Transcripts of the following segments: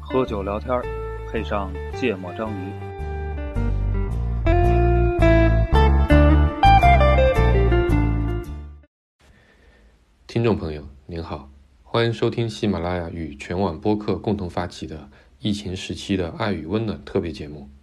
喝酒聊天，配上芥末章鱼。听众朋友，您好，欢迎收听喜马拉雅与全网播客共同发起的疫情时期的爱与温暖特别节目。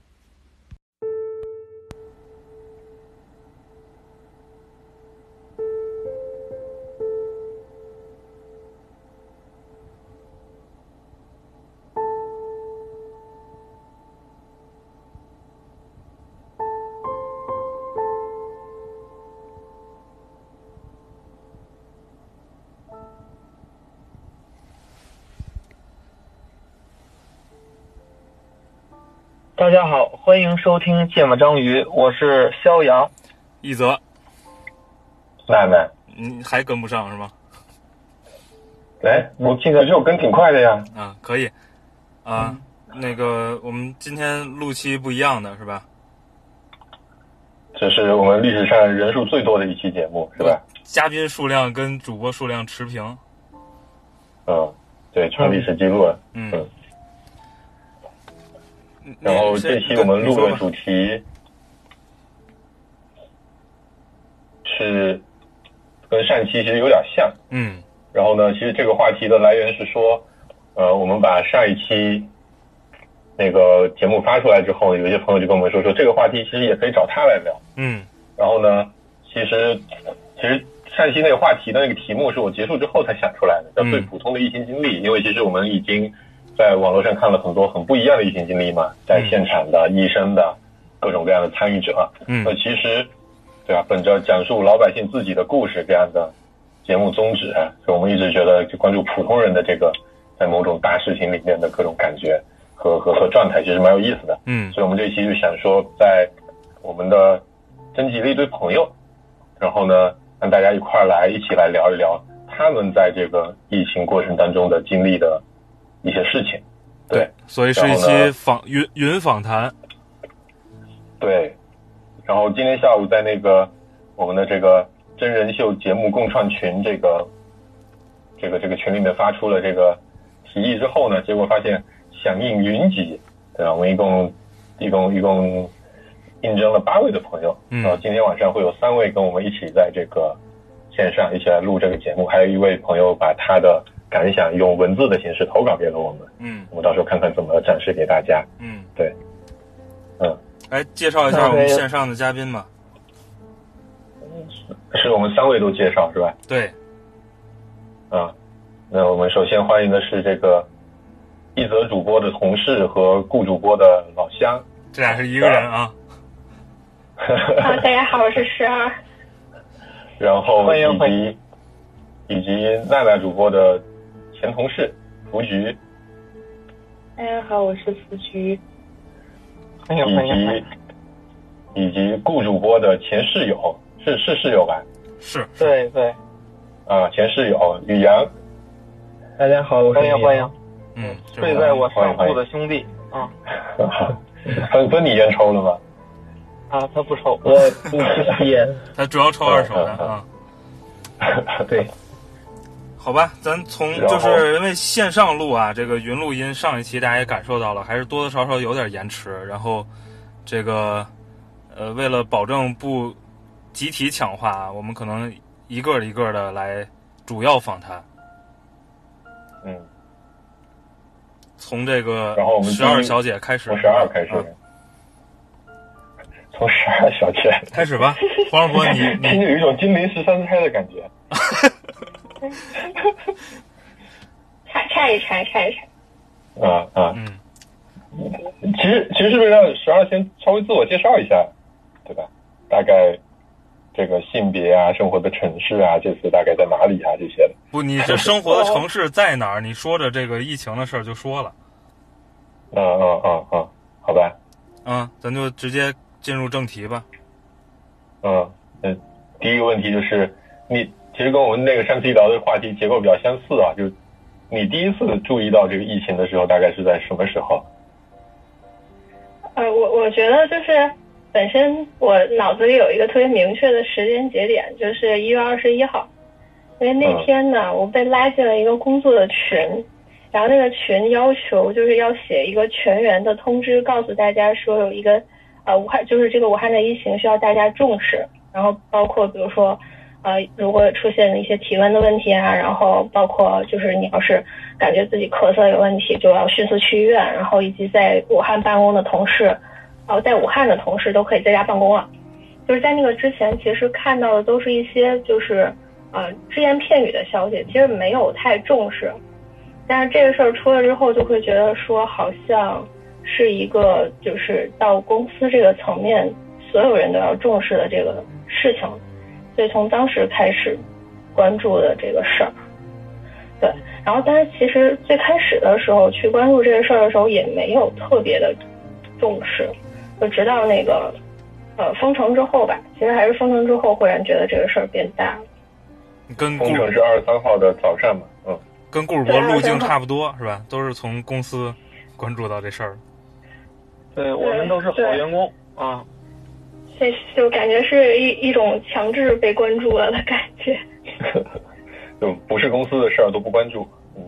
欢迎收听芥末章鱼，我是肖阳。一泽，奈奈，你还跟不上是吗？哎，我这个肉跟挺快的呀。啊，可以，啊，那个我们今天录期不一样的是吧？这是我们历史上人数最多的一期节目，是吧？嘉宾数量跟主播数量持平。嗯，对，创历史记录了。嗯。嗯然后这期我们录的主题是跟上期其实有点像。嗯。然后呢，其实这个话题的来源是说，呃，我们把上一期那个节目发出来之后，有一些朋友就跟我们说，说这个话题其实也可以找他来聊。嗯。然后呢，其实其实上一期那个话题的那个题目是我结束之后才想出来的，叫最普通的疫情经历。因为其实我们已经在网络上看了很多很不一样的疫情经历嘛，在现场的、医生的各种各样的参与者。嗯。那其实，对吧？本着讲述老百姓自己的故事这样的节目宗旨，所以我们一直觉得就关注普通人的这个在某种大事情里面的各种感觉和和和状态，其实蛮有意思的。嗯。所以我们这一期就想说，在我们的征集了一堆朋友，然后呢，让大家一块儿来一起来聊一聊他们在这个疫情过程当中的经历的一些事情。对，所以是一期访云云访谈。对，然后今天下午在那个我们的这个真人秀节目共创群这个这个这个群里面发出了这个提议之后呢，结果发现响应云集，对吧？我们一共一共一共应征了八位的朋友，嗯然后今天晚上会有三位跟我们一起在这个线上一起来录这个节目，还有一位朋友把他的感想用文字的形式投稿给了我们，嗯我们到时候看看怎么展示给大家。嗯，对，嗯，来介绍一下我们线上的嘉宾吧。是我们三位都介绍是吧？对，啊，那我们首先欢迎的是这个一则主播的同事和顾主播的老乡，这俩是一个人啊。啊，大家好，我是十二。然后欢迎以及以及奈奈主播的前同事福菊，大家好，我是福菊。欢迎欢迎欢以迎。及以及顾主播的前室友，是是室友吧？是，对对，啊，前室友宇阳，大家好，欢迎欢迎。嗯，这睡在我上铺的兄弟啊分分你烟抽了吗？啊，他不抽，我不吸烟。他主要抽二手的啊。对，好吧，咱从就是因为线上录啊，这个云录音上一期大家也感受到了，还是多多少少有点延迟。然后这个呃，为了保证不集体抢话啊，我们可能一个一个的来主要访谈，嗯，从这个然后十二小姐开始，从十二开始。啊，从十二小姐。开始吧，黄世博，你听你着有一种金陵十三钗的感觉。拆拆一拆，拆一拆。啊啊，嗯，其实其实是不是让十二先稍微自我介绍一下，对吧？大概这个性别啊、生活的城市啊、这次大概在哪里啊这些的。不，你这生活的城市在哪儿？你说着这个疫情的事儿就说了，嗯嗯嗯嗯，好吧，嗯，咱就直接进入正题吧。嗯嗯，第一个问题就是你其实跟我们那个上期聊的话题结构比较相似啊，就是你第一次注意到这个疫情的时候，大概是在什么时候？呃我觉得就是本身我脑子里有一个特别明确的时间节点，就是一月二十一号，因为那天呢，我被拉进了一个工作的群，然后那个群要求就是要写一个全员的通知，告诉大家说有一个呃武汉就是这个武汉的疫情需要大家重视，然后包括比如说。呃，如果出现一些体温的问题啊，然后包括就是你要是感觉自己咳嗽有问题，就要迅速去医院，然后以及在武汉办公的同事，呃，在武汉的同事都可以在家办公了。就是在那个之前，其实看到的都是一些就是呃只言片语的消息，其实没有太重视。但是这个事儿出了之后，就会觉得说好像是一个就是到公司这个层面，所有人都要重视的这个事情。所以从当时开始关注的这个事儿，对，然后但是其实最开始的时候去关注这个事儿的时候也没有特别的重视，就直到那个呃封城之后吧，其实还是封城之后忽然觉得这个事儿变大了。跟封城是二十三号的早上嘛，嗯，跟顾世博路径差不多是吧？都是从公司关注到这事儿。对我们都是好员工啊。这就感觉是一一种强制被关注了的感觉，就不是公司的事儿都不关注。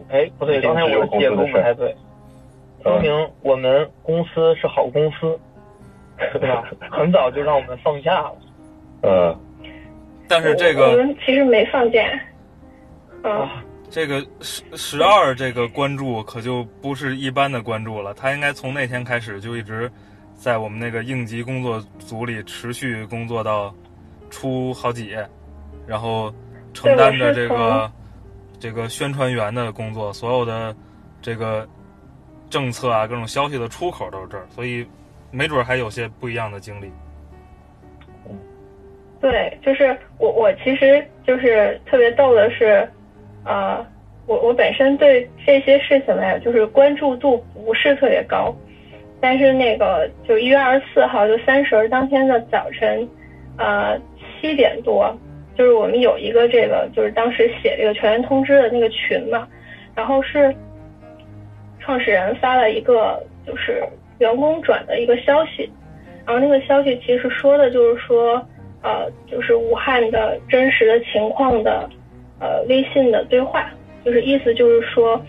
哎，不对，刚才我的解读不太对，说明我们公司是好公司，对吧？很早就让我们放假了。嗯，但是这个我们其实没放假。啊，这个十十二这个关注可就不是一般的关注了，他应该从那天开始就一直。在我们那个应急工作组里持续工作到出好几，然后承担着这个这个宣传员的工作，所有的这个政策啊，各种消息的出口都是这儿，所以没准还有些不一样的经历。对，就是我我其实就是特别逗的是，呃，我我本身对这些事情呢，就是关注度不是特别高。但是那个就一月二十四号，就三十当天的早晨，呃七点多，就是我们有一个这个，就是当时写这个全员通知的那个群嘛，然后是创始人发了一个就是员工转的一个消息，然后那个消息其实说的就是说，呃，就是武汉的真实的情况的，呃，微信的对话，就是意思就是说。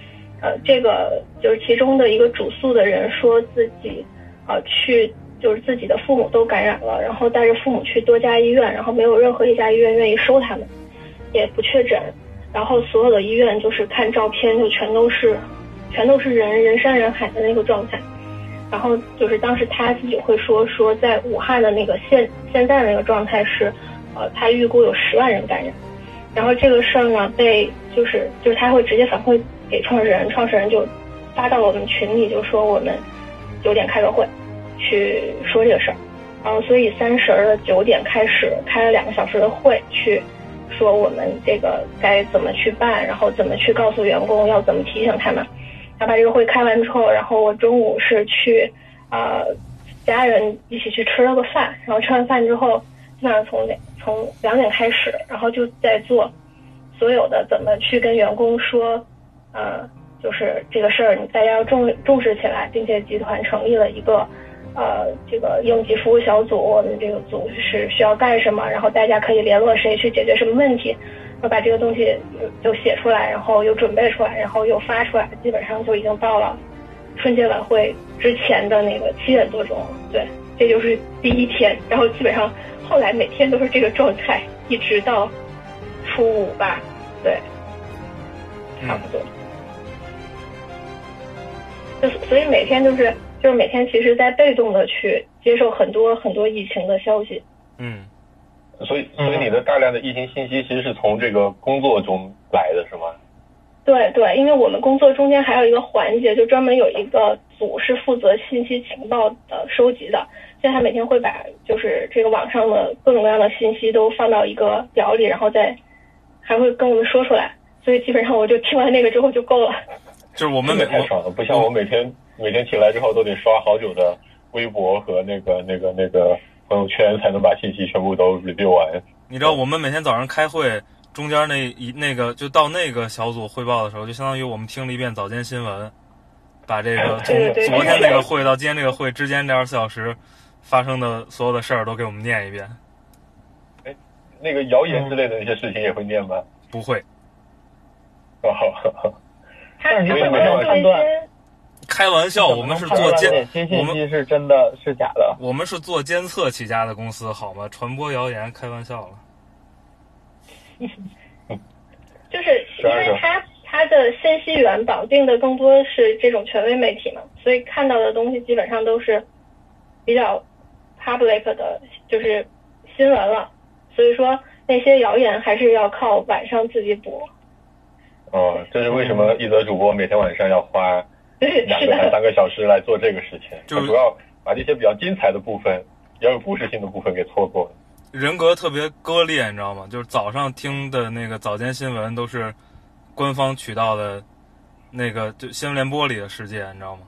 呃，这个就是其中的一个主诉的人说自己，呃，去就是自己的父母都感染了，然后带着父母去多家医院，然后没有任何一家医院愿意收他们，也不确诊，然后所有的医院就是看照片就全都是，全都是人人山人海的那个状态，然后就是当时他自己会说说在武汉的那个现现在那个状态是，呃，他预估有十万人感染，然后这个事儿呢被就是就是他会直接反馈。给创始人，创始人就发到了我们群里，就说我们九点开个会，去说这个事儿。然后，所以三十的九点开始开了两个小时的会，去说我们这个该怎么去办，然后怎么去告诉员工，要怎么提醒他们。他把这个会开完之后，然后我中午是去啊家人一起去吃了个饭，然后吃完饭之后，基本上从两从两点开始，然后就在做所有的怎么去跟员工说。呃，就是这个事儿，大家要重重视起来，并且集团成立了一个，呃，这个应急服务小组。我们这个组是需要干什么？然后大家可以联络谁去解决什么问题？要把这个东西就写出来，然后又准备出来，然后又发出来，基本上就已经到了春节晚会之前的那个七点多钟。对，这就是第一天。然后基本上后来每天都是这个状态，一直到初五吧。对，差不多。所以每天就是，就是每天其实，在被动的去接受很多很多疫情的消息。嗯，所以所以你的大量的疫情信息其实是从这个工作中来的是吗？对对，因为我们工作中间还有一个环节，就专门有一个组是负责信息情报的收集的。所以他每天会把就是这个网上的各种各样的信息都放到一个表里，然后再还会跟我们说出来。所以基本上我就听完那个之后就够了。就是我们每太爽了，不像我每天每天起来之后都得刷好久的微博和那个那个那个朋友圈，才能把信息全部都 review 完。你知道我们每天早上开会，中间那一那个就到那个小组汇报的时候，就相当于我们听了一遍早间新闻，把这个从昨天那个会到今天这个会之间这二十四小时发生的所有的事儿都给我们念一遍。哎，那个谣言之类的那些事情也会念吗？不会。哦，他你会判断？开玩笑，我们是做监，我们是真的是假的。我们是做监测起家的公司，好吗？传播谣言，开玩笑了。就是因为他他的信息源绑定的更多是这种权威媒体嘛，所以看到的东西基本上都是比较 public 的，就是新闻了。所以说那些谣言还是要靠晚上自己补。哦，这是为什么一则主播每天晚上要花 两个三个小时来做这个事情？就主要把这些比较精彩的部分、比较有故事性的部分给错过了。人格特别割裂，你知道吗？就是早上听的那个早间新闻都是官方渠道的，那个就新闻联播里的世界，你知道吗？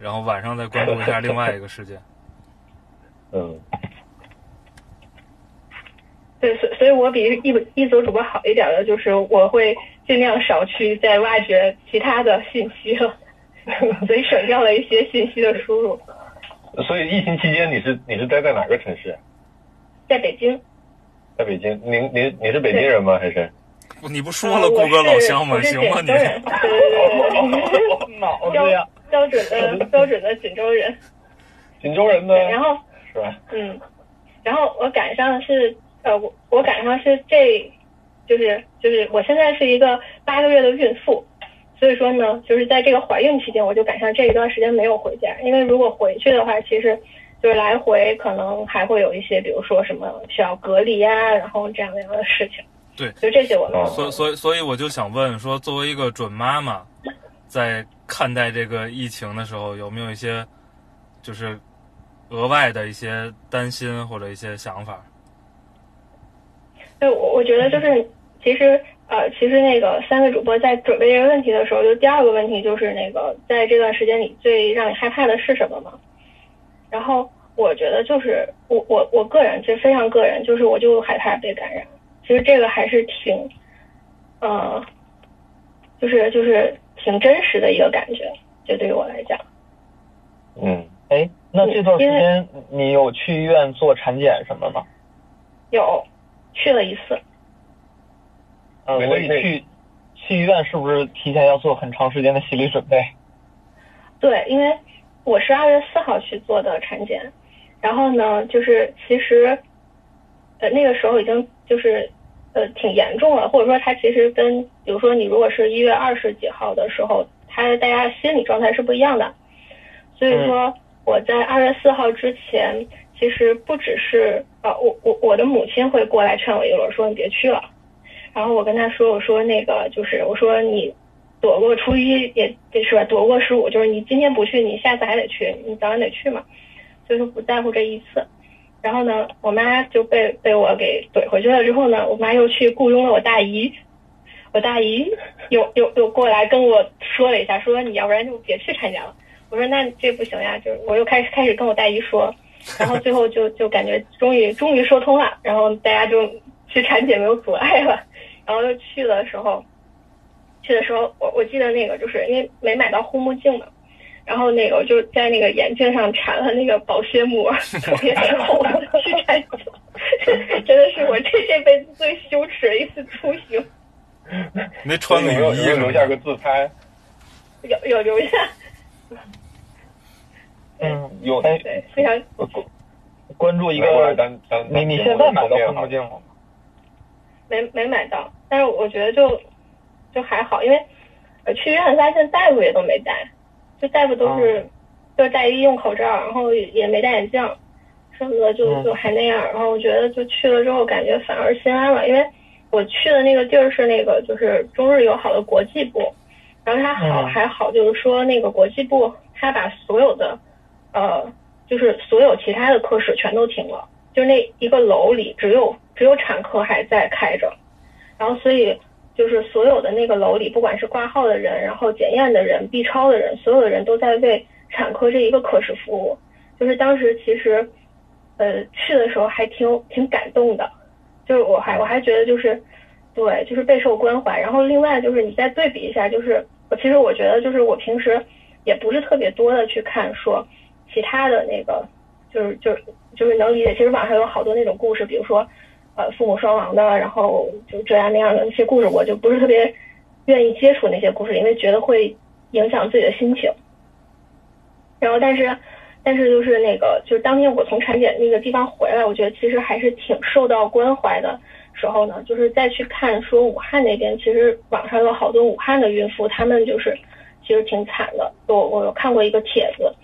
然后晚上再关注一下另外一个世界。嗯。对，所所以，我比一一则主播好一点的，就是我会尽量少去再挖掘其他的信息了，所以省掉了一些信息的输入。所以疫情期间，你是你是待在哪个城市？在北京，在北京，您您你是北京人吗？还是？你不说了，谷歌老乡吗？行吗？你。脑子呀。标准的标准的锦州人。锦州人呢？然后是吧？嗯，然后我赶上是呃，我我赶上是这，就是就是我现在是一个八个月的孕妇，所以说呢，就是在这个怀孕期间，我就赶上这一段时间没有回家，因为如果回去的话，其实。就是来回可能还会有一些，比如说什么需要隔离呀，然后这样那样的事情。对，就这些我们。所所以所以我就想问说，作为一个准妈妈，在看待这个疫情的时候，有没有一些就是额外的一些担心或者一些想法？对，我我觉得就是其实呃，其实那个三位主播在准备这个问题的时候，就第二个问题就是那个在这段时间里最让你害怕的是什么嘛？然后我觉得就是我我我个人就非常个人，就是我就害怕被感染。其实这个还是挺，呃，就是就是挺真实的一个感觉，就对于我来讲。嗯，哎，那这段时间你有去医院做产检什么吗？有，去了一次。呃，所以去去医院是不是提前要做很长时间的心理准备？对，因为。我是二月四号去做的产检，然后呢，就是其实，呃，那个时候已经就是，呃，挺严重了，或者说它其实跟，比如说你如果是一月二十几号的时候，它大家心理状态是不一样的，所以说我在二月四号之前，其实不只是啊，我我我的母亲会过来劝我一轮，说你别去了，然后我跟他说，我说那个就是我说你。躲过初一也得是吧？躲过十五，就是你今天不去，你下次还得去，你早晚得去嘛。所以说不在乎这一次。然后呢，我妈就被被我给怼回去了。之后呢，我妈又去雇佣了我大姨，我大姨 又又又过来跟我说了一下，说你要不然就别去参加了。我说那这不行呀，就是我又开始开始跟我大姨说，然后最后就就感觉终于终于说通了，然后大家就去产检没有阻碍了，然后就去的时候。去的时候，我我记得那个就是因为没买到护目镜嘛，然后那个我就在那个眼镜上缠了那个保鲜膜，特别厚去产检，真的是我这这辈子最羞耻的一次出行。没穿雨衣，留下个自拍。有有留下。嗯，有对非常关注一个。你你现在买到护目镜了吗？没没买到，但是我觉得就。就还好，因为去医院发现大夫也都没戴，就大夫都是就戴医用口罩，然后也没戴眼镜，什么的就就还那样。然后我觉得就去了之后，感觉反而心安了，因为我去的那个地儿是那个就是中日友好的国际部，然后他好还好，就是说那个国际部他把所有的呃就是所有其他的科室全都停了，就那一个楼里只有只有产科还在开着，然后所以。就是所有的那个楼里，不管是挂号的人，然后检验的人、B 超的人，所有的人都在为产科这一个科室服务。就是当时其实，呃，去的时候还挺挺感动的，就是我还我还觉得就是，对，就是备受关怀。然后另外就是你再对比一下，就是我其实我觉得就是我平时也不是特别多的去看说其他的那个，就是就是就是能理解。其实网上有好多那种故事，比如说呃父母双亡的，然后就这样那样的那些故事，我就不是特别愿意接触那些故事，因为觉得会影响自己的心情。然后但是但是就是那个就是当天我从产检那个地方回来，我觉得其实还是挺受到关怀的。时候呢，就是再去看说武汉那边，其实网上有好多武汉的孕妇，他们就是其实挺惨的。我我有看过一个帖子，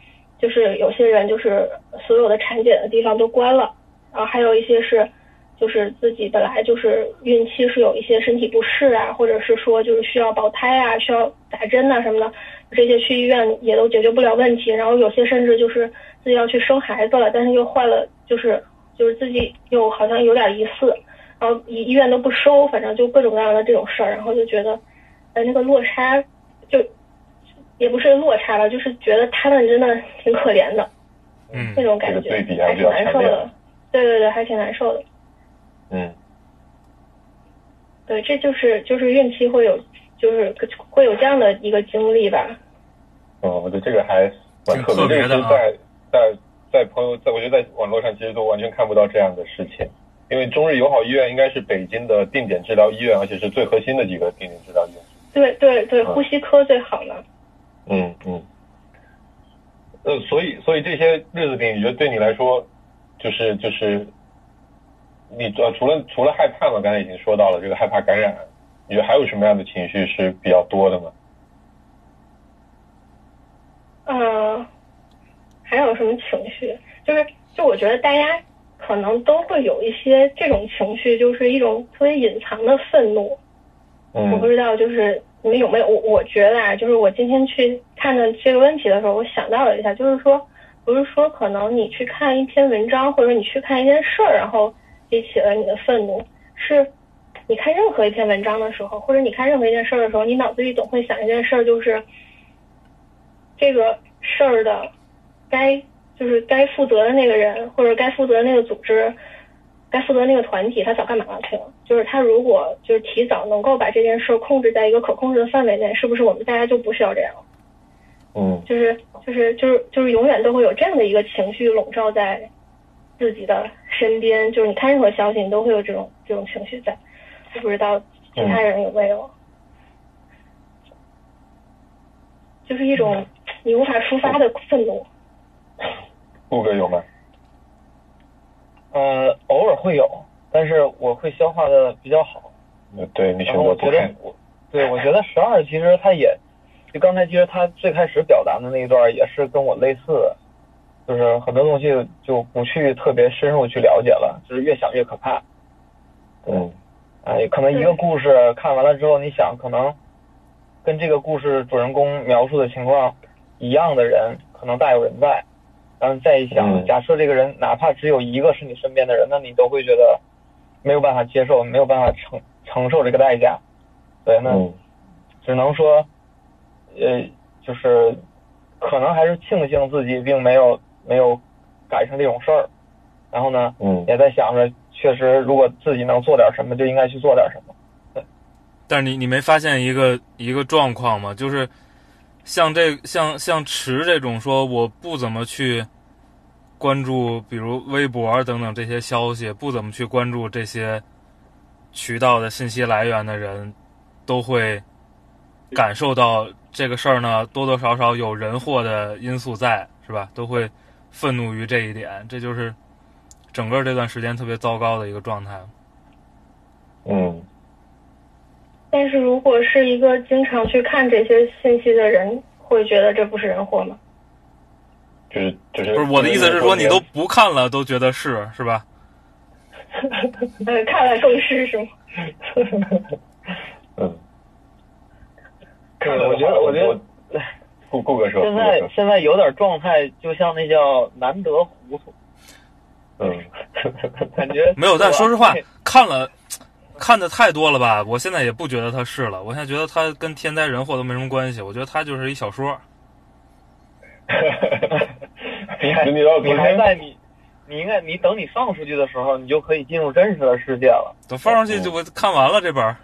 就是有些人就是所有的产检的地方都关了，然后还有一些是就是自己本来就是孕期是有一些身体不适啊，或者是说就是需要保胎啊，需要打针啊什么的，这些去医院也都解决不了问题。然后有些甚至就是自己要去生孩子了，但是又患了，就是就是自己又好像有点疑似。然后医医院都不收，反正就各种各样的这种事儿，然后就觉得，呃，那个落差，就也不是落差吧，就是觉得他们真的挺可怜的，嗯，那种感觉还挺难受的，对对对，还挺难受的，嗯，对，这就是就是孕期会有，就是会有这样的一个经历吧。嗯，我觉得这个还蛮特别的，在在在朋友在，我觉得在网络上其实都完全看不到这样的事情。因为中日友好医院应该是北京的定点治疗医院，而且是最核心的几个定点治疗医院。对对对，呼吸科最好了。嗯嗯。呃，所以所以这些日子里，你觉得对你来说，就是就是，你呃除了除了害怕嘛，刚才已经说到了这个害怕感染，你觉得还有什么样的情绪是比较多的吗？嗯，还有什么情绪？就是就我觉得大家。可能都会有一些这种情绪，就是一种特别隐藏的愤怒。嗯，我不知道，就是你们有没有？我我觉得啊，就是我今天去看的这个问题的时候，我想到了一下，就是说，不是说可能你去看一篇文章，或者你去看一件事儿，然后激起了你的愤怒，是你看任何一篇文章的时候，或者你看任何一件事儿的时候，你脑子里总会想一件事儿，就是这个事儿的该。就是该负责的那个人，或者该负责的那个组织，该负责那个团体，他早干嘛去了？就是他如果就是提早能够把这件事控制在一个可控制的范围内，是不是我们大家就不需要这样？嗯，就是就是就是就是永远都会有这样的一个情绪笼罩在自己的身边，就是你看任何消息，你都会有这种这种情绪在。我不知道其他人有没有，就是一种你无法抒发的愤怒。顾哥有吗？呃，偶尔会有，但是我会消化的比较好。对你选择不看。对，我觉得十二其实他也，就刚才其实他最开始表达的那一段也是跟我类似的，就是很多东西就不去特别深入去了解了，就是越想越可怕。嗯。哎，可能一个故事看完了之后，你想可能跟这个故事主人公描述的情况一样的人，可能大有人在。然后再一想，假设这个人哪怕只有一个是你身边的人，那你都会觉得没有办法接受，没有办法承承受这个代价。对，那只能说，呃，就是可能还是庆幸自己并没有没有赶上这种事儿。然后呢，嗯，也在想着，确实如果自己能做点什么，就应该去做点什么。对。但是你你没发现一个一个状况吗？就是。像这像像池这种说我不怎么去关注，比如微博等等这些消息，不怎么去关注这些渠道的信息来源的人，都会感受到这个事儿呢，多多少少有人祸的因素在，是吧？都会愤怒于这一点，这就是整个这段时间特别糟糕的一个状态。嗯。但是如果是一个经常去看这些信息的人，会觉得这不是人祸吗？就是就是，不是我的意思是说，你都不看了，都觉得是是吧？呃，看了更是是吗？嗯。我觉得，我觉得，顾顾哥说，现在现在有点状态，就像那叫难得糊涂。嗯，感觉没有，但说实话，看了。看的太多了吧？我现在也不觉得它是了。我现在觉得它跟天灾人祸都没什么关系。我觉得它就是一小说。你还你还在你你应该你等你放出去的时候，你就可以进入真实的世界了。等放上去就我看完了这本。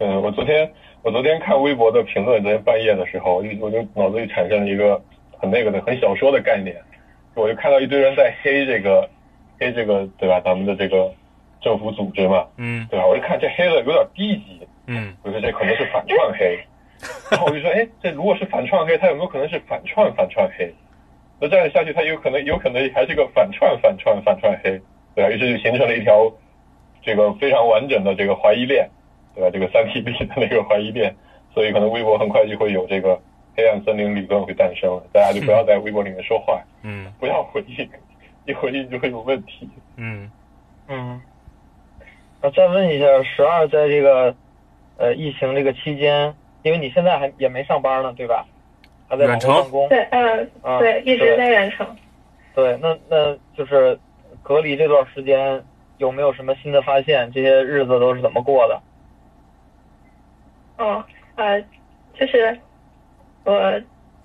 嗯，我昨天我昨天看微博的评论，昨天半夜的时候，我就我就脑子里产生了一个很那个的很小说的概念，我就看到一堆人在黑这个黑这个对吧？咱们的这个政府组织嘛，嗯对吧？我一看这黑的有点低级，嗯我说这可能是反串黑，然后我就说，哎，这如果是反串黑，它有没有可能是反串反串黑？那这样下去，它有可能有可能还是个反串反串反串黑，对吧？于是就形成了一条这个非常完整的这个怀疑链，对吧？这个三 T B 的那个怀疑链，所以可能微博很快就会有这个黑暗森林理论会诞生了，大家就不要在微博里面说话，嗯不要回应，一回应就会有问题。嗯嗯，那再问一下，十二在这个呃疫情这个期间，因为你现在还也没上班呢，对吧？还在远程办公。对，嗯、啊对，一直在远程。对，那那就是隔离这段时间有没有什么新的发现？这些日子都是怎么过的？哦，呃，就是我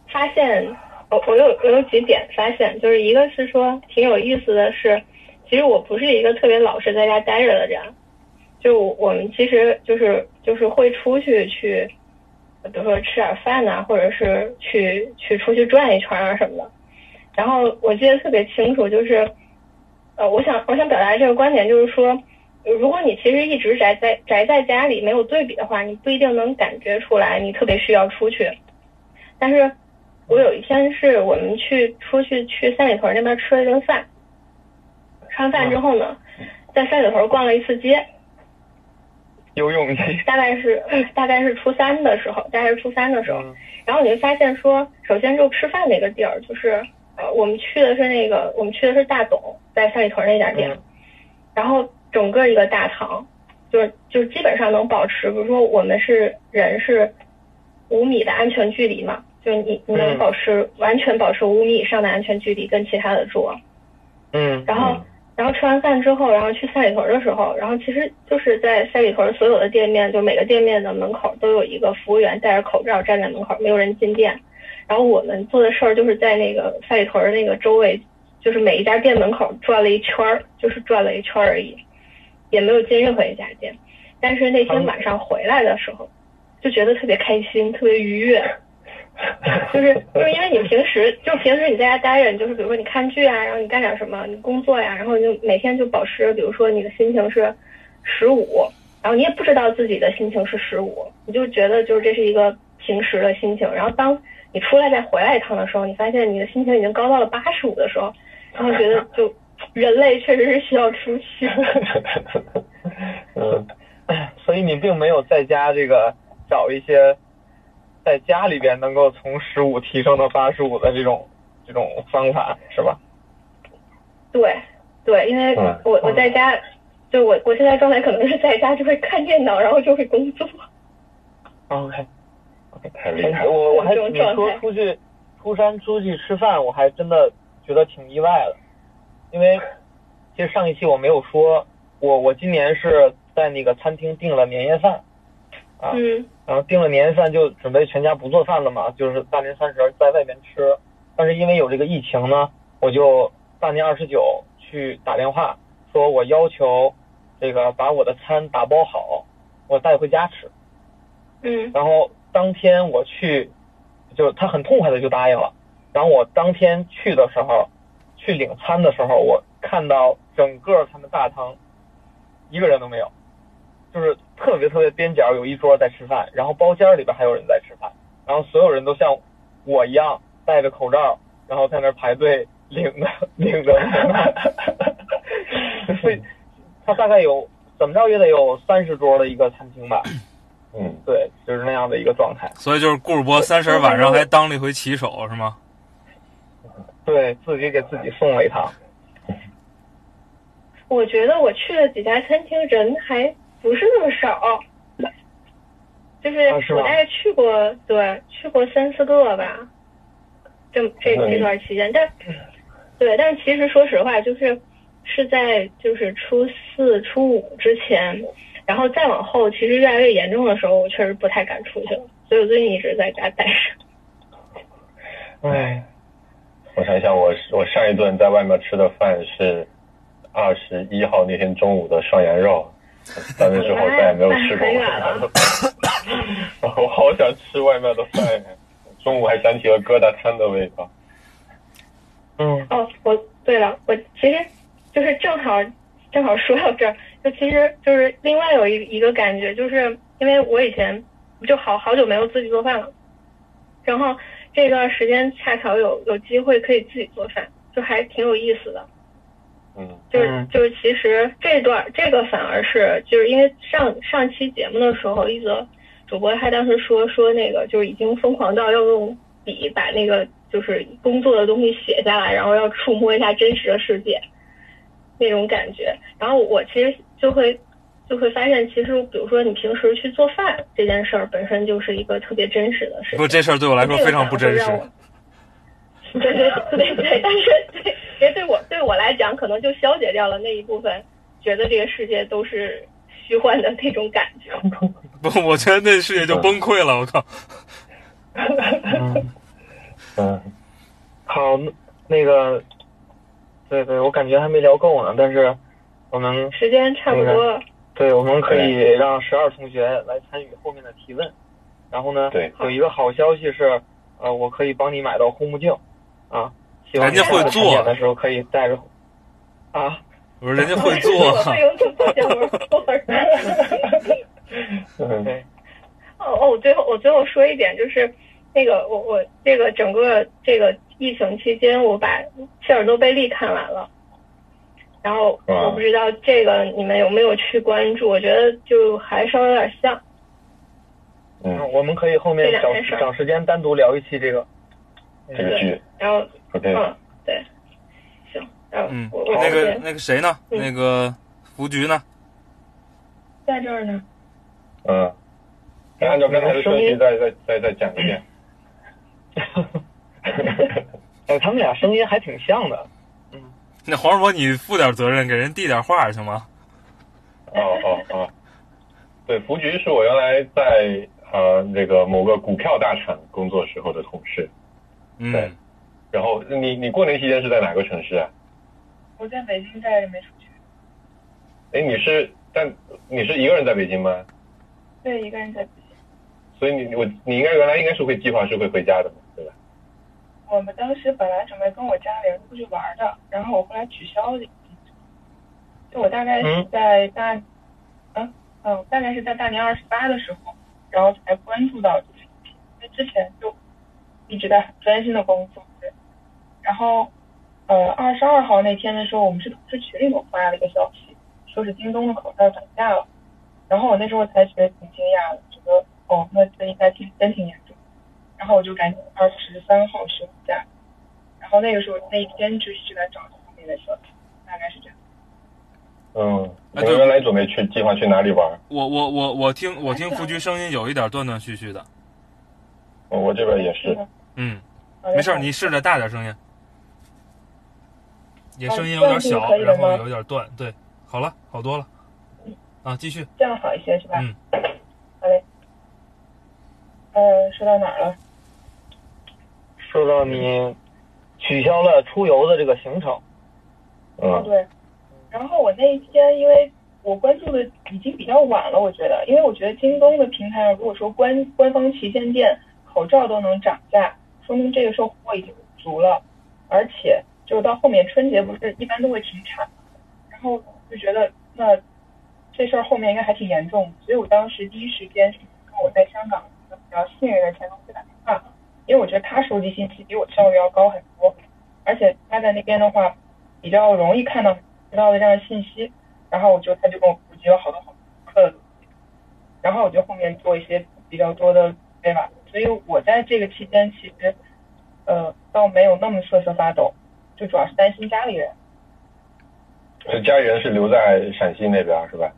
发现，我我有我有几点发现，就是一个是说挺有意思的是，其实我不是一个特别老实在家待着的人，就我们其实就是就是会出去去，比如说吃点饭呐、或者是去去出去转一圈啊什么的。然后我记得特别清楚，就是，呃，我想我想表达这个观点，就是说，如果你其实一直宅在宅在家里没有对比的话，你不一定能感觉出来你特别需要出去。但是我有一天是我们去出去去三里屯那边吃了一顿饭，吃完饭之后呢，在三里屯逛了一次街，有勇气。大概是大概是初三的时候，大概是初三的时候，嗯。然后你会发现说，首先就吃饭那个地儿，就是呃，我们去的是那个，我们去的是大董，在三里屯那家店，嗯。然后整个一个大堂，就是就是基本上能保持，比如说我们是人是五米的安全距离嘛，就是你你能嗯。保持、完全保持五米以上的安全距离跟其他的桌，嗯。然后，然后吃完饭之后，然后去三里屯的时候，然后其实就是在三里屯所有的店面，就每个店面的门口都有一个服务员戴着口罩站在门口，没有人进店。然后我们做的事儿就是在那个三里屯那个周围，就是每一家店门口转了一圈儿，就是转了一圈儿而已，也没有进任何一家店。但是那天晚上回来的时候，就觉得特别开心，特别愉悦。就是就是因为你平时就平时你在家待着，你就是比如说你看剧啊，然后你干点什么，你工作呀，然后你就每天就保持，比如说你的心情是十五，然后你也不知道自己的心情是十五，你就觉得就是这是一个平时的心情，然后当你出来再回来一趟的时候，你发现你的心情已经高到了八十五的时候，然后觉得就人类确实是需要出去。嗯，所以你并没有在家这个找一些在家里边能够从十五提升到八十五的这种这种方法，是吧？对对，因为嗯我我在家，就我我现在状态可能是在家就会看电脑，然后就会工作。OK，太厉害了。我我还这种你说状态出去出山出去吃饭，我还真的觉得挺意外的，因为其实上一期我没有说，我我今年是在那个餐厅订了年夜饭，啊，嗯然后订了年夜饭就准备全家不做饭了嘛，就是大年三十在外面吃。但是因为有这个疫情呢，我就大年二十九去打电话说，我要求这个把我的餐打包好，我带回家吃。嗯然后当天我去，就他很痛快的就答应了。然后我当天去的时候，去领餐的时候，我看到整个他们大堂一个人都没有，就是特别特别边角有一桌在吃饭，然后包间里边还有人在吃饭，然后所有人都像我一样戴着口罩，然后在那儿排队领着领着外卖，所以他大概有怎么着也得有三十桌的一个餐厅吧。嗯，对，就是那样的一个状态。所以就是顾主播三十晚上还当了一回骑手是吗？对自己给自己送了一趟。我觉得我去了几家餐厅，人还不是那么少，就是我大概去过，对，去过三四个吧，这这嗯这段期间，但对，但其实说实话，就是是在就是初四、初五之前，然后再往后，其实越来越严重的时候，我确实不太敢出去了，所以我最近一直在家待着。哎，我想想，我我上一顿在外面吃的饭是二十一号那天中午的涮羊肉，三年之后再也没有吃过哎很远了。我好想吃外卖的饭呀！中午还想起了疙瘩汤的味道。嗯哦，我对了，我其实就是正好正好说到这儿，就其实就是另外有一一个感觉，就是因为我以前就好好久没有自己做饭了，然后这段时间恰巧有有机会可以自己做饭，就还挺有意思的。嗯就是嗯就是，其实这段这个反而是就是因为上上期节目的时候，一则主播他当时说说那个就是已经疯狂到要用笔把那个就是工作的东西写下来，然后要触摸一下真实的世界那种感觉。然后我其实就会就会发现，其实比如说你平时去做饭这件事儿本身就是一个特别真实的事情。不，这事儿对我来说非常不真实 对对对对，但是对，其实对我对我来讲，可能就消解掉了那一部分觉得这个世界都是虚幻的那种感觉。不，我觉得那世界就崩溃了。我靠！嗯，嗯好，那那个，对对，我感觉还没聊够呢，但是我们时间差不多了，对，我们可以让十二同学来参与后面的提问。然后呢，对有一个好消息是，呃，我可以帮你买到护目镜，啊，希望人家会做。的时候可以带着。啊，我说人家会做，我对 哦哦，我最后我最后说一点，就是那个我我这个整个这个疫情期间，我把切尔诺贝利看完了，然后我不知道这个你们有没有去关注，我觉得就还稍微有点像。嗯，我们可以后面找找时间单独聊一期这个。这个剧。然后 OK，嗯对，行，嗯我我那个那个谁呢？嗯那个福局呢？在这儿呢。嗯，按照刚才的顺序再再再再讲一遍。哎，他们俩声音还挺像的。嗯那黄世博，你负点责任，给人递点话行吗？哦哦哦，对，福局是我原来在呃这个某个股票大厂工作时候的同事。对嗯，然后你你过年期间是在哪个城市啊？我在北京待着没出去，哎，你是但你是一个人在北京吗？对，一个人在北京。所以你我你应该原来应该是会计划是会回家的嘛，对吧？我们当时本来准备跟我家里人出去玩的，然后我后来取消了。就我大概是在大，嗯嗯，大概是在大年二十八的时候，然后才关注到这个视频，因为之前就一直在很专心的工作。对然后，呃，二十二号那天的时候，我们是同事群里头发了一个消息，说是京东的口罩涨价了。然后我那时候才觉得挺惊讶的，觉得哦，那这应该挺真挺严重。然后我就赶紧二十三号休假，然后那个时候那一天就一直在找后面的消息，大概是这样。嗯，啊对你们原来准备去计划去哪里玩？我我我我听我听福局声音有一点断断续续的。哦我这边也是。嗯，没事儿，你试着大点声音。也哦声音有点小，然后有点断。对，好了，好多了。啊，继续。这样好一些是吧？嗯。好嘞。呃，说到哪儿了？说到你取消了出游的这个行程，哦，嗯对。然后我那一天，因为我关注的已经比较晚了，我觉得，因为我觉得京东的平台上，如果说官官方旗舰店口罩都能涨价，说明这个时候货已经足了，而且就到后面春节不是一般都会停产，然后就觉得那这事儿后面应该还挺严重，所以我当时第一时间是跟我在香港一个比较信任的前同事打电话，因为我觉得他收集信息比我效率要高很多，而且他在那边的话比较容易看到知道的这样的信息，然后我就他就跟我普及了好多好多课的东西，然后我就后面做一些比较多的对吧？所以我在这个期间其实呃倒没有那么瑟瑟发抖，就主要是担心家里人。这家里人是留在陕西那边是吧？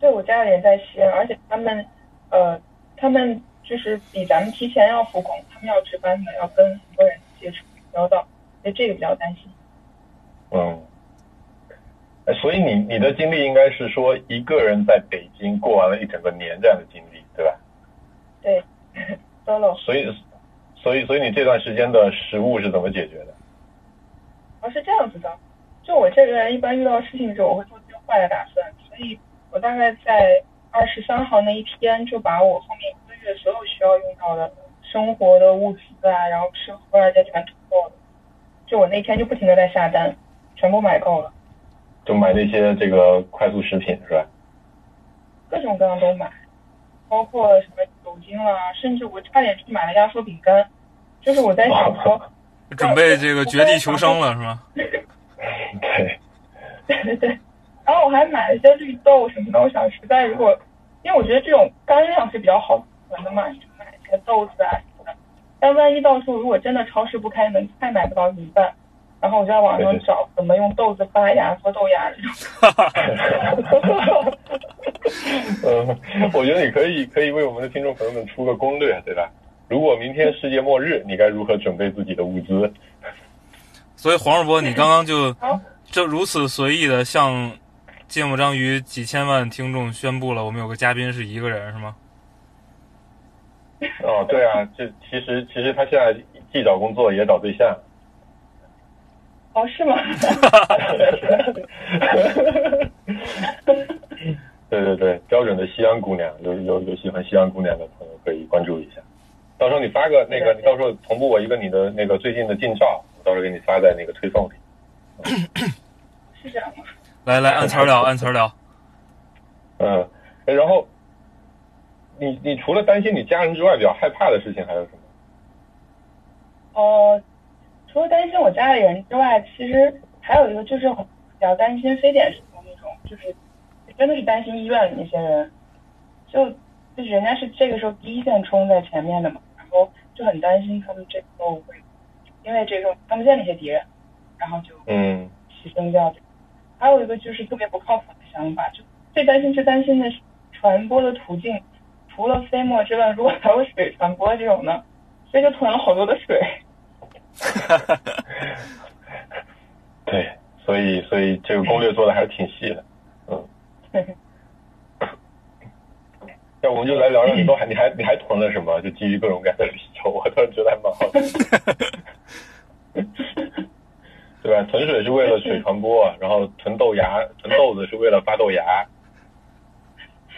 对我家里人在西安，而且他们，呃，他们就是比咱们提前要复工，他们要值班的，要跟很多人接触打交道，所以这个比较担心。嗯。哎所以你你的经历应该是说一个人在北京过完了一整个年这样的经历，对吧？对，solo，所以所以所以你这段时间的食物是怎么解决的？哦是这样子的，就我这个人一般遇到事情的时候，我会做最坏的打算，所以我大概在二二十三号那一天就把我后面一个月所有需要用到的生活的物资啊，然后吃喝啊，这全囤够了。就我那天就不停的在下单，全部买够了。就买那些这个快速食品是吧？各种各样都买，包括什么酒精啦，甚至我差点去买了压缩饼干。就是我在想说，准备这个绝地求生了是吗？对，对对对。然后我还买了一些绿豆什么的，我想实在如果，因为我觉得这种干粮是比较好存的嘛，就买一些豆子啊什么的。但万一到时候如果真的超市不开门，菜买不到怎么办？然后我就在网上找怎么用豆子发芽做豆芽这种。嗯，我觉得你可以可以为我们的听众朋友们出个攻略，对吧？如果明天世界末日，你该如何准备自己的物资？所以黄世波，你刚刚就 就如此随意的向芥末章鱼几千万听众宣布了，我们有个嘉宾是一个人，是吗？哦，对啊，这其实其实他现在既找工作也找对象。哦，是吗？对对对，标准的西安姑娘，有有有喜欢西安姑娘的朋友可以关注一下。到时候你发个那个，你到时候同步我一个你的那个最近的近照，我到时候给你发在那个推送里。是这样吗？来来，按词聊，按词聊。嗯，然后你你除了担心你家人之外，比较害怕的事情还有什么？哦。除了担心我家里人之外，其实还有一个就是比较担心非典时候那种，就是真的是担心医院里那些人，就就是人家是这个时候第一线冲在前面的嘛，然后就很担心他们这时候会因为这个看不见那些敌人，然后就嗯牺牲掉。还有一个就是特别不靠谱的想法，就最担心最担心的是传播的途径，除了飞沫之外，如果还有水传播这种呢，所以就囤了好多的水。对，所以所以这个攻略做的还是挺细的，嗯。要我们就来聊聊，你都还你还你还囤了什么？就基于各种各样的理由，我突然觉得还蛮好的。对吧？囤水是为了水传播，然后囤豆芽、囤豆子是为了发豆芽，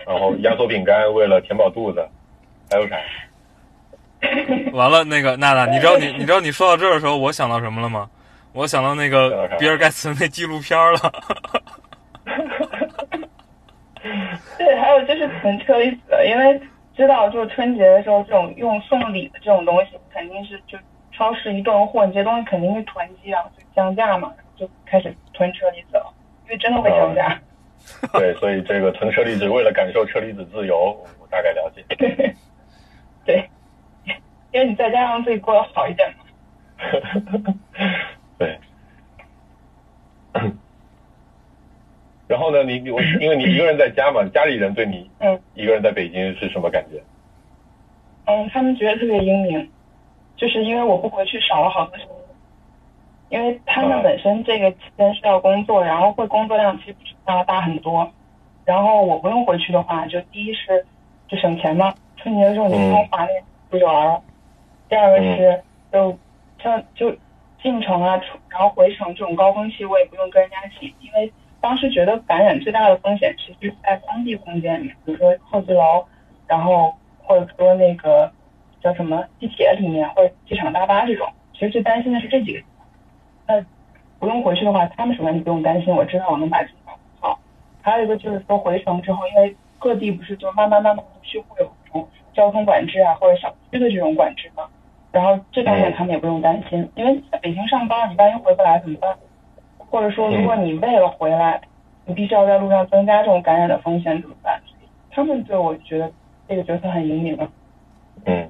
然后压缩饼干为了填饱肚子，还有啥？完了，那个娜娜，你知道你你知道你说到这儿的时候，我想到什么了吗？我想到那个比尔盖茨那纪录片了。对，还有就是囤车厘子，因为知道就是春节的时候这种用送礼的这种东西，肯定是就超市一断货，你这东西肯定会囤积啊，就降价嘛，就开始囤车厘子了，因为真的会降价。对，所以这个囤车厘子为了感受车厘子自由，我大概了解。对。因为你在家让自己过得好一点嘛。对。然后呢，你我 因为你一个人在家嘛，家里人对你嗯一个人在北京是什么感觉？嗯，他们觉得特别英明，就是因为我不回去少了好多时间，因为他们本身这个期间是要工作，然后会工作量其实比大大很多，然后我不用回去的话，就第一是就省钱嘛，春节的时候你不用花那出去玩了。第二个是，就像就进城啊，然后回城这种高峰期，我也不用跟人家挤，因为当时觉得感染最大的风险其实是在封闭空间里，比如说候机楼，然后或者说那个叫什么地铁里面或者机场大巴这种，其实最担心的是这几个。那不用回去的话，他们首先你不用担心，我知道我能把自己保护好。还有一个就是说回城之后，因为各地不是就慢慢慢慢陆续会有这种交通管制啊，或者小区的这种管制嘛。然后这方面他们也不用担心，因为在北京上班，你万一回不来怎么办？或者说，如果你为了回来，你必须要在路上增加这种感染的风险怎么办？他们对我觉得这个角色很引领啊。嗯，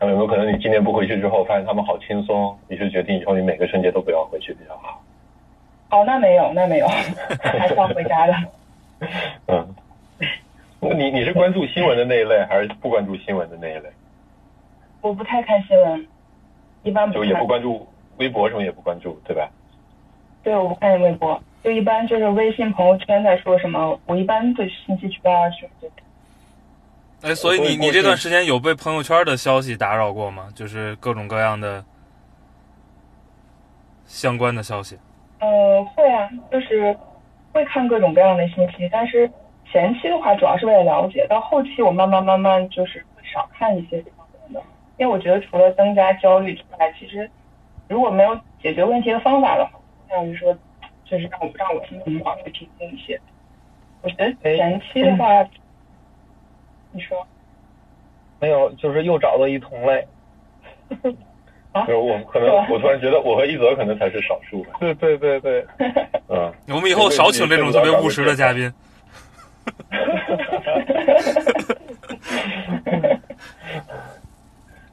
那有没有可能你今年不回去之后，发现他们好轻松，你是决定以后你每个春节都不要回去比较好？哦，那没有，那没有，还是要回家的。嗯，你你是关注新闻的那一类，还是不关注新闻的那一类？我不太看新闻，一般不就也不关注微博什么也不关注，对吧？对，我不看微博，就一般就是微信朋友圈在说什么，我一般对信息渠道去。哎，所以你你这段时间有被朋友圈的消息打扰过吗？就是各种各样的相关的消息。呃，会啊，就是会看各种各样的信息，但是前期的话，主要是为了了解，到后期我慢慢慢慢就是会少看一些这方面的，因为我觉得除了增加焦虑之外，其实如果没有解决问题的方法的话，像于说就是让我让我心情保持平静一些。我觉得前期的话，你说没有，就是又找到一同类。啊，就是我可能我突然觉得我和一泽可能才是少数。对对对对，嗯，我们以后少请这种特别务实的嘉宾。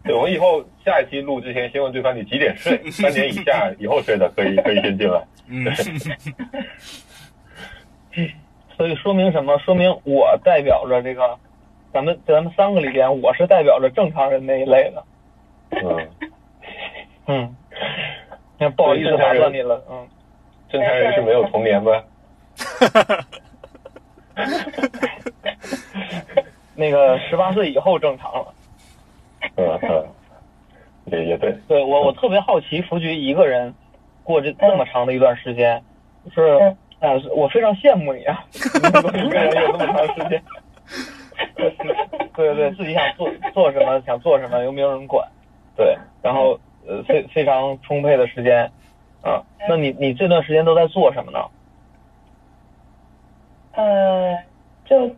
对，我们以后下一期录之前，先问对方你几点睡，三点以下以后睡的可以可以先进来。嗯，所以说明什么？说明我代表着这个，咱们咱们三个里边，我是代表着正常人那一类的。嗯嗯，那不好意思打断你了，嗯。正常人是没有童年吧？那个十八岁以后正常了。嗯嗯，也也对。对我我特别好奇，福局一个人过这这么长的一段时间，就是啊，我非常羡慕你啊，一个人有这么长时间。对对，自己想做做什么想做什么又没有人管，对，然后呃非非常充沛的时间啊，那你你这段时间都在做什么呢？呃，就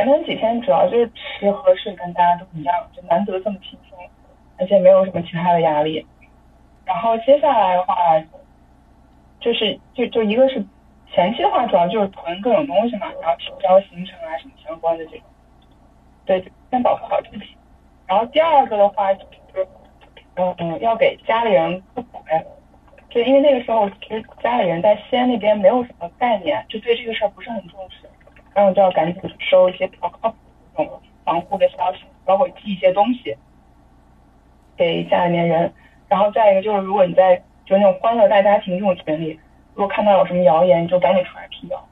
前面几天主要就是吃喝睡跟大家都一样，就难得这么轻松，而且没有什么其他的压力。然后接下来的话，就是就就一个是前期的话，主要就是囤各种东西嘛，然后提交行程啊什么相关的这种，对，先保护好自己。然后第二个的话就是，嗯嗯，要给家里人科普呗。就因为那个时候，其实家里人在西安那边没有什么概念，就对这个事儿不是很重视，然后就要赶紧收一些比较靠谱的这种防护的消息，包括寄一些东西给家里面人。然后再一个就是，如果你在就那种欢乐大家庭这种群里，如果看到有什么谣言，你就赶紧出来辟谣，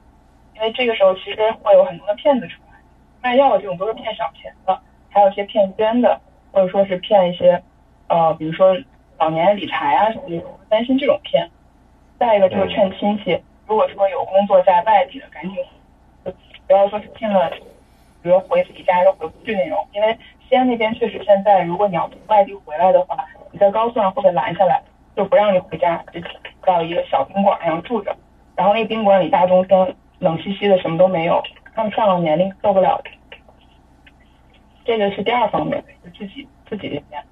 因为这个时候其实会有很多的骗子出来，卖药的这种都是骗小钱的，还有一些骗捐的，或者说是骗一些呃，比如说。老年理财啊什么这种，担心这种骗。再一个就是劝亲戚，如果说有工作在外地的，赶紧就不要说是进了，比如回自己家又回不去那种。因为西安那边确实现在，如果你要从外地回来的话，你在高速上会被拦下来，就不让你回家，就到一个小宾馆上住着。然后那宾馆里大冬天冷兮兮的，什么都没有，他们上了年龄受不了。这个是第二方面，就自己自己这边。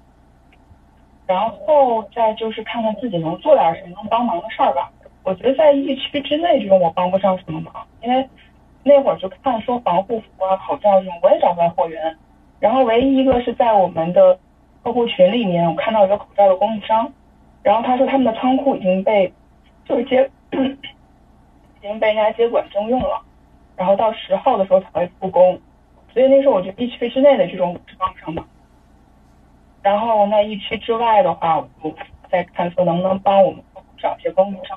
然后再就是看看自己能做点什么能帮忙的事儿吧。我觉得在疫区之内这种我帮不上什么忙，因为那会儿就看说防护服啊、口罩这种我也找不到货源。然后唯一一个是在我们的客户群里面，我看到一个口罩的供应商，然后他说他们的仓库已经被就是接 已经被人家接管征用了，然后到十号的时候才会复工。所以那时候我就一区之内的这种是帮不上忙。然后那一区之外的话，我再看说能不能帮我们找一些供应商，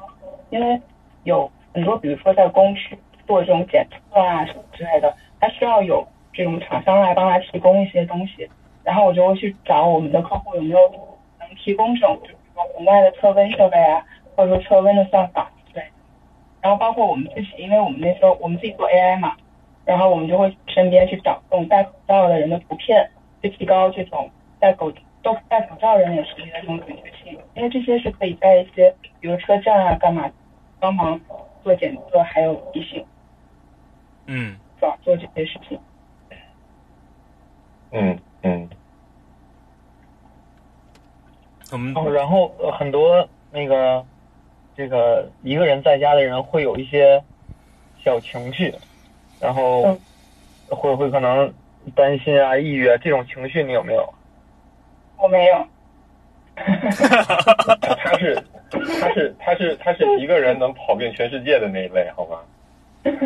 因为有很多，比如说在工区做这种检测啊什么之类的，他需要有这种厂商来帮他提供一些东西。然后我就会去找我们的客户有没有能提供这种，就比如说红外的测温设备啊，或者说测温的算法之类的。然后包括我们自己，因为我们那时候我们自己做 AI 嘛，然后我们就会身边去找这种戴口罩的人的图片，去提高这种。戴口都戴口罩人脸识别的这种准确性，因为这些是可以在一些比如车站啊干嘛帮忙做检测，还有提醒。嗯，做做这些事情。嗯嗯。我们然后很多那个这个一个人在家的人会有一些小情绪，然后会会可能担心啊、抑郁啊这种情绪，你有没有？我没有，他是他是 他是他是一个人能跑遍全世界的那一类，好吗？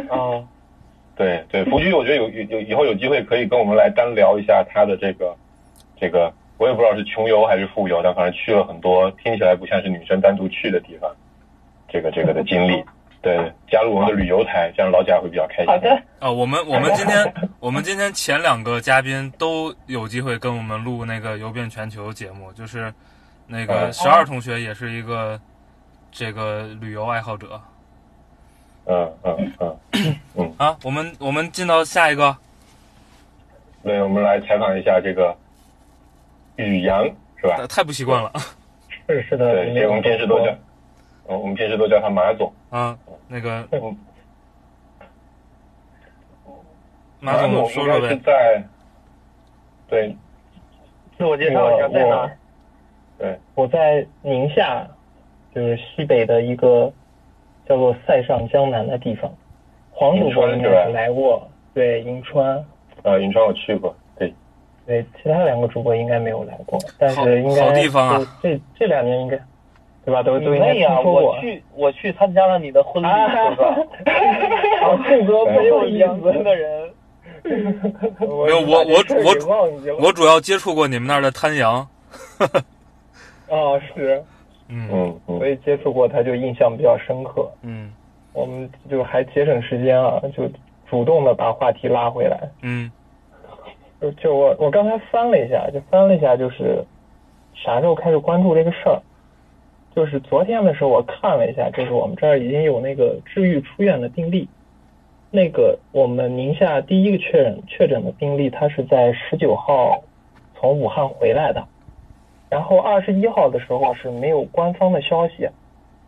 哦，对对，福居，我觉得有有有以后有机会可以跟我们来单聊一下他的这个这个，我也不知道是穷游还是富游，但反正去了很多听起来不像是女生单独去的地方，这个这个的经历。对，加入我们的旅游台，这样老贾会比较开心。好的。啊，我们我们今天我们今天前两个嘉宾都有机会跟我们录那个游遍全球节目，就是那个十二同学也是一个这个旅游爱好者。嗯嗯嗯 嗯，啊，我们我们进到下一个，对，我们来采访一下这个宇阳，是吧？呃太不习惯了是是的，对，这个我们平时都叫，嗯，我们平时都叫他马总。啊。那个嗯，马总总应该是说说呗。在，对，自我介绍一下在哪儿？对，我在宁夏，就是西北的一个叫做塞上江南的地方。黄主播应该是来过，对银川，啊，银川我去过，对，对其他两个主播应该没有来过，但是应该好好地方啊这这两年应该，对吧？都你都应该妹呀！听说过我。去我去参加了你的婚礼，啊是吧？好，性格没有一样的人。没没有我我我忘记了。我主要接触过你们那儿的滩羊，哦是，嗯嗯嗯所以接触过他就印象比较深刻。嗯我们就还节省时间啊，就主动的把话题拉回来。嗯就就我我刚才翻了一下，就翻了一下，就是啥时候开始关注这个事儿？就是昨天的时候我看了一下，就是我们这儿已经有那个治愈出院的病例。那个我们宁夏第一个确诊确诊的病例，他是在十九号从武汉回来的，然后二十一号的时候是没有官方的消息，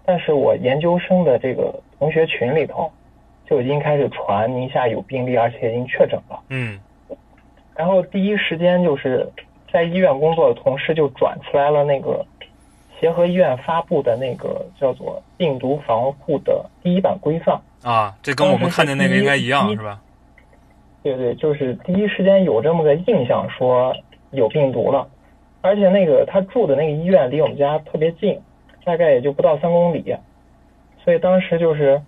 但是我研究生的这个同学群里头就已经开始传宁夏有病例，而且已经确诊了。嗯然后第一时间就是在医院工作的同事就转出来了那个协和医院发布的那个叫做病毒防护的第一版规范。啊，这跟我们看见那个应该一样是吧？对对，就是第一时间有这么个印象说有病毒了，而且那个他住的那个医院离我们家特别近，大概也就不到三公里，所以当时就是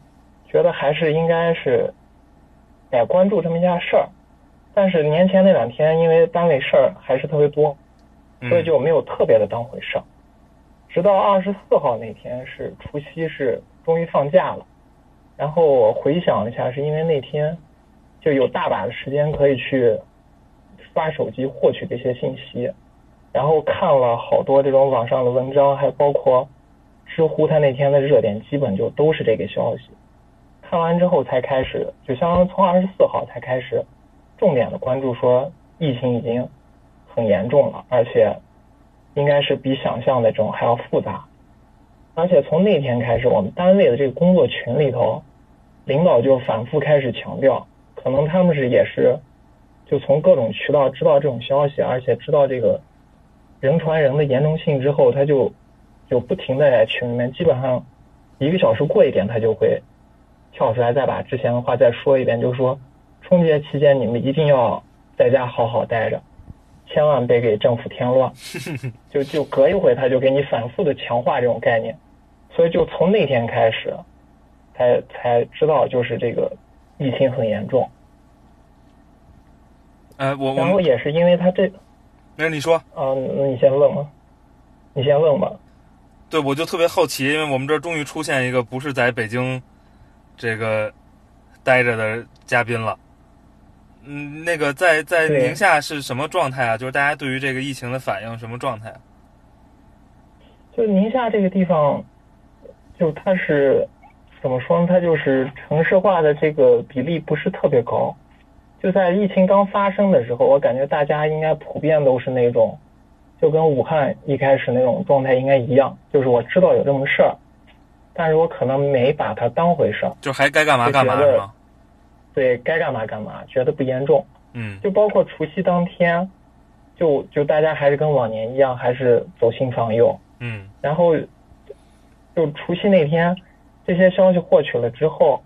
觉得还是应该是哎关注这么一下事儿。但是年前那两天因为单位事儿还是特别多，嗯所以就没有特别的当回事儿。直到二十四号那天是除夕，是终于放假了。然后我回想了一下，是因为那天就有大把的时间可以去刷手机获取这些信息，然后看了好多这种网上的文章，还包括知乎，他那天的热点基本就都是这个消息。看完之后才开始，就相当于从二十四号才开始重点的关注，说疫情已经很严重了，而且应该是比想象的这种还要复杂。而且从那天开始，我们单位的这个工作群里头，领导就反复开始强调，可能他们是也是就从各种渠道知道这种消息，而且知道这个人传人的严重性之后，他就就不停的在群里面，基本上一个小时过一点，他就会跳出来再把之前的话再说一遍，就是说春节期间你们一定要在家好好待着，千万别给政府添乱。就就隔一会他就给你反复的强化这种概念，所以就从那天开始，才才知道就是这个疫情很严重。呃，我我然后也是因为他这，那你说，啊、那你先问吧，你先问吧。对我就特别好奇，因为我们这儿终于出现一个不是在北京这个待着的嘉宾了。嗯，那个在在宁夏是什么状态啊？就是大家对于这个疫情的反应什么状态啊？就宁夏这个地方，就它是怎么说呢？它就是城市化的这个比例不是特别高。就在疫情刚发生的时候，我感觉大家应该普遍都是那种，就跟武汉一开始那种状态应该一样，就是我知道有这么个事儿，但是我可能没把它当回事儿，就还该干嘛干嘛？对该干嘛干嘛，觉得不严重。嗯就包括除夕当天，就就大家还是跟往年一样，还是走亲访友。嗯然后就除夕那天，这些消息获取了之后，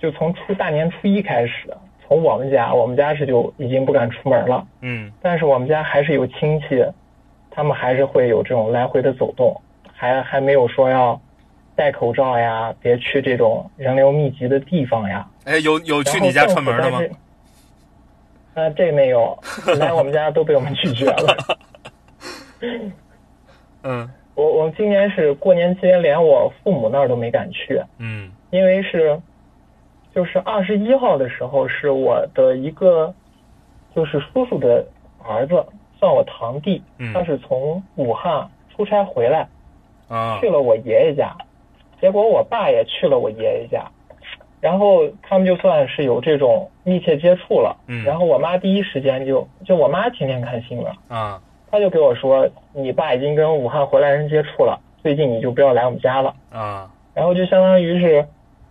就从初大年初一开始，从我们家，我们家是就已经不敢出门了，嗯但是我们家还是有亲戚，他们还是会有这种来回的走动，还还没有说要戴口罩呀，别去这种人流密集的地方呀。哎，有有去你家串门的吗？啊，这没有，来我们家 都被我们拒绝了。嗯我我们今年是过年期间连我父母那儿都没敢去，嗯因为是就是二十一号的时候是我的一个就是叔叔的儿子，算我堂弟，嗯。他是从武汉出差回来，啊。去了我爷爷家，结果我爸也去了我爷爷家，然后他们就算是有这种密切接触了，嗯。然后我妈第一时间就就我妈天天看新闻，啊。她就给我说，你爸已经跟武汉回来人接触了，最近你就不要来我们家了。啊。然后就相当于是，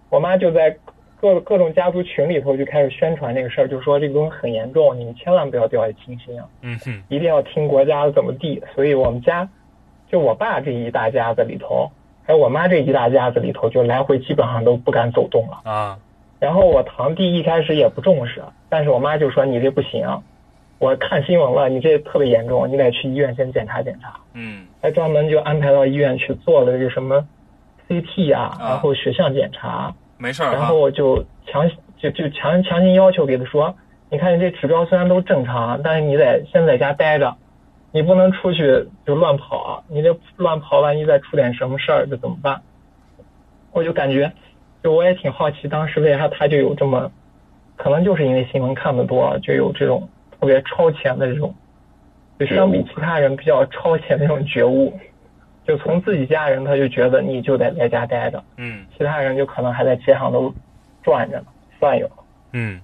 我妈就在各各种家族群里头就开始宣传这个事儿，就说这个东西很严重，你们千万不要掉以轻心啊，嗯哼一定要听国家的怎么地。所以我们家，就我爸这一大家子里头，还有我妈这一大家子里头，就来回基本上都不敢走动了。啊然后我堂弟一开始也不重视，但是我妈就说你这不行，我看新闻了，你这特别严重，你得去医院先检查检查。嗯还专门就安排到医院去做了这个什么 CT 啊，啊然后血象检查，没事儿啊然后我就强就就强强行要求给他说，你看你这指标虽然都正常，但是你得先在家待着，你不能出去就乱跑啊，你这乱跑万一再出点什么事儿，这怎么办？我就感觉，就我也挺好奇，当时为啥他就有这么，可能就是因为新闻看的多，就有这种特别超前的这种，就相比其他人比较超前的这种觉悟，就从自己家人他就觉得你就得在家待着。嗯其他人就可能还在街上都转着呢，算有。嗯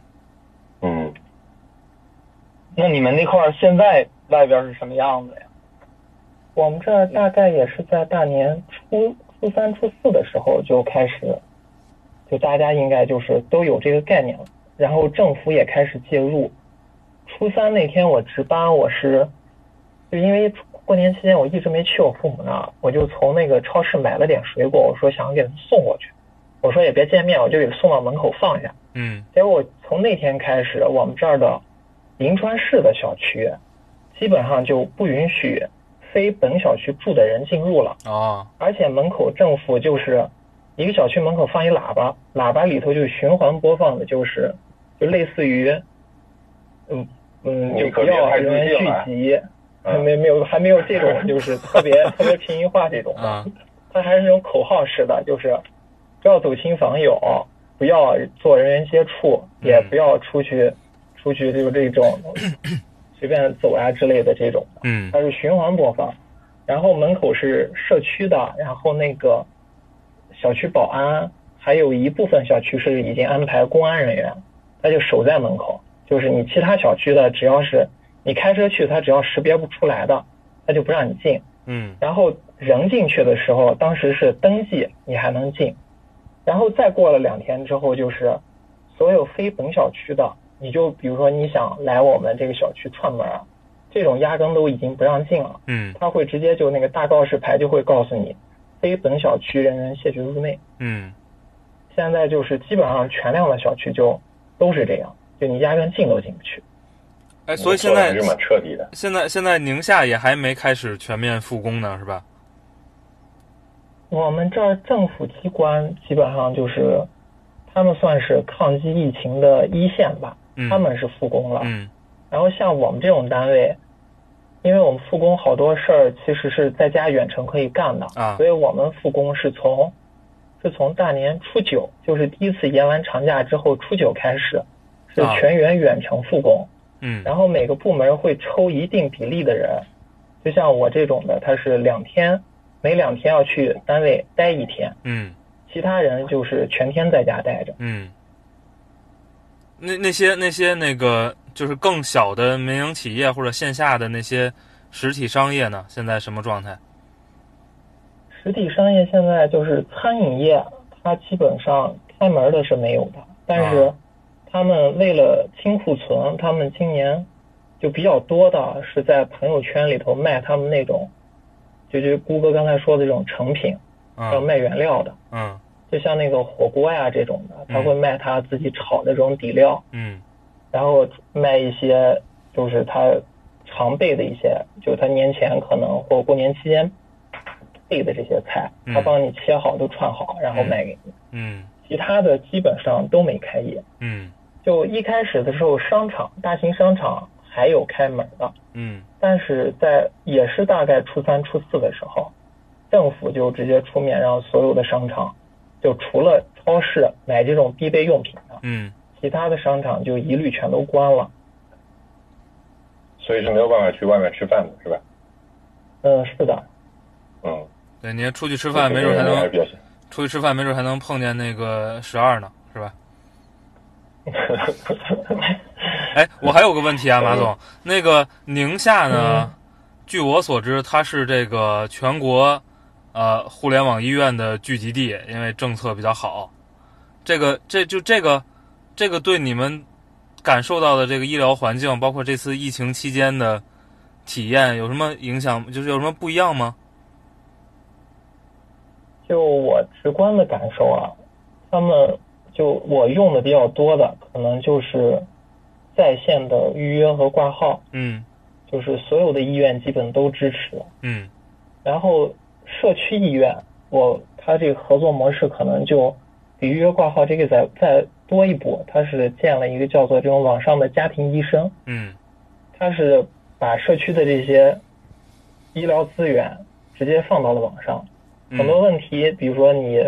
嗯，那你们那块儿现在外边是什么样子呀？我们这儿大概也是在大年初初三、初四的时候就开始，就大家应该就是都有这个概念了，然后政府也开始介入。初三那天我值班，我是就因为过年期间我一直没去我父母那儿，我就从那个超市买了点水果，我说想给他们送过去，我说也别见面，我就给送到门口放下。嗯。结果从那天开始，我们这儿的银川市的小区基本上就不允许非本小区住的人进入了，哦。而且门口政府就是一个小区门口放一喇叭，喇叭里头就循环播放的就是就类似于，嗯嗯，不要人员聚集，没没有还没有这种就是特别特别平民化这种的。啊它还是那种口号式的，就是不要走亲访友，不要做人员接触，也不要出去出去就这种随便走啊之类的这种的。嗯它是循环播放，然后门口是社区的，然后那个小区保安，还有一部分小区是已经安排公安人员，他就守在门口，就是你其他小区的，只要是你开车去，他只要识别不出来的，他就不让你进。嗯然后人进去的时候，当时是登记你还能进，然后再过了两天之后，就是所有非本小区的，你就比如说你想来我们这个小区串门儿，这种压根都已经不让进了，嗯他会直接就那个大告示牌就会告诉你，非本小区人员谢绝入内。嗯现在就是基本上全量的小区就都是这样，就你压根进都进不去。哎，所以现在是蛮彻底的。现在现在宁夏也还没开始全面复工呢，是吧？我们这儿政府机关基本上就是，他们算是抗击疫情的一线吧，嗯他们是复工了。嗯然后像我们这种单位，因为我们复工好多事儿其实是在家远程可以干的，啊所以我们复工是从是从大年初九，就是第一次延完长假之后初九开始，是啊全员远程复工。嗯然后每个部门会抽一定比例的人，就像我这种的，他是两天，每两天要去单位待一天，嗯其他人就是全天在家待着。嗯。那那些那些那个就是更小的民营企业或者线下的那些实体商业呢，现在什么状态？实体商业现在就是餐饮业，它基本上开门的是没有的，但是啊他们为了清库存，他们今年就比较多的是在朋友圈里头卖他们那种，就就谷歌刚才说的这种成品，要嗯卖原料的。嗯就像那个火锅呀这种的，他嗯会卖他自己炒的这种底料，嗯。然后卖一些就是他常备的一些，就他年前可能或过年期间备的这些菜，嗯。他帮你切好都串好，然后卖给你。嗯。其他的基本上都没开业。嗯就一开始的时候，商场大型商场还有开门的，嗯但是在也是大概初三初四的时候，政府就直接出面让所有的商场，就除了超市买这种必备用品的，嗯其他的商场就一律全都关了。所以是没有办法去外面吃饭的，是吧？嗯，是的，嗯，对，你出去吃饭，没准还能。出去吃饭，没准还能碰见那个十二呢？哎，我还有个问题啊，马总，那个宁夏呢？据我所知，它是这个全国呃互联网医院的聚集地，因为政策比较好。这个这就这个这个对你们感受到的这个医疗环境，包括这次疫情期间的体验，有什么影响？就是有什么不一样吗？就我直观的感受啊，他们就我用的比较多的，可能就是在线的预约和挂号。嗯。就是所有的医院基本都支持。嗯。然后社区医院，我他这个合作模式可能就比预约挂号这个再再多一步，他是建了一个叫做这种网上的家庭医生。嗯。他是把社区的这些医疗资源直接放到了网上。很多问题，比如说你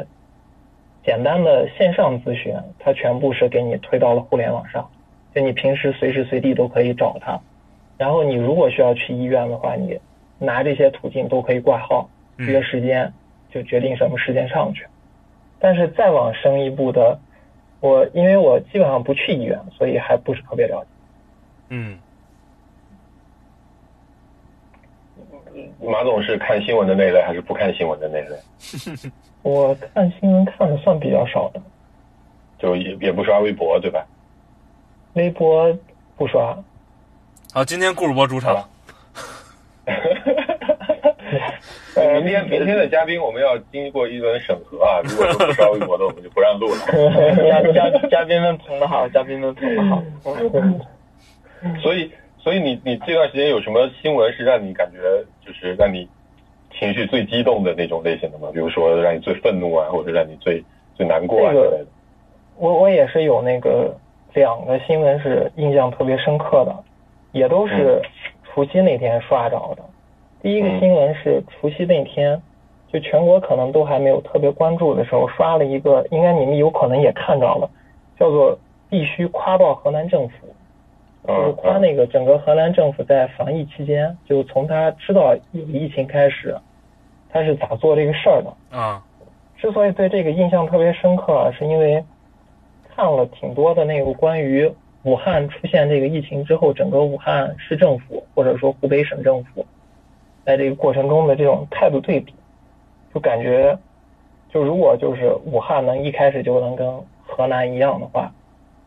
简单的线上咨询，它全部是给你推到了互联网上，就你平时随时随地都可以找他。然后你如果需要去医院的话，你拿这些途径都可以挂号约时间，就决定什么时间上去。但是再往深一步的，我因为我基本上不去医院，所以还不是特别了解。嗯。马总是看新闻的那类，还是不看新闻的那类？我看新闻看的算比较少的，就也也不刷微博，对吧？微博不刷。好，今天顾主播主场。明天明天的嘉宾我们要经过一轮审核啊，如果说不刷微博的，我们就不让录了。嘉嘉嘉宾们捧的好，嘉宾们捧的好。所以。所以你你这段时间有什么新闻是让你感觉就是让你情绪最激动的那种类型的吗？比如说让你最愤怒啊，或者让你最最难过啊之类的。我我也是有那个两个新闻是印象特别深刻的，也都是除夕那天刷着的。第一个新闻是除夕那天，就全国可能都还没有特别关注的时候，刷了一个，应该你们有可能也看到了，叫做必须夸爆河南政府。就是夸那个整个河南政府在防疫期间，就从他知道有疫情开始，他是咋做这个事儿的啊？之所以对这个印象特别深刻，是因为看了挺多的那个关于武汉出现这个疫情之后，整个武汉市政府或者说湖北省政府在这个过程中的这种态度对比，就感觉就如果就是武汉能一开始就能跟河南一样的话。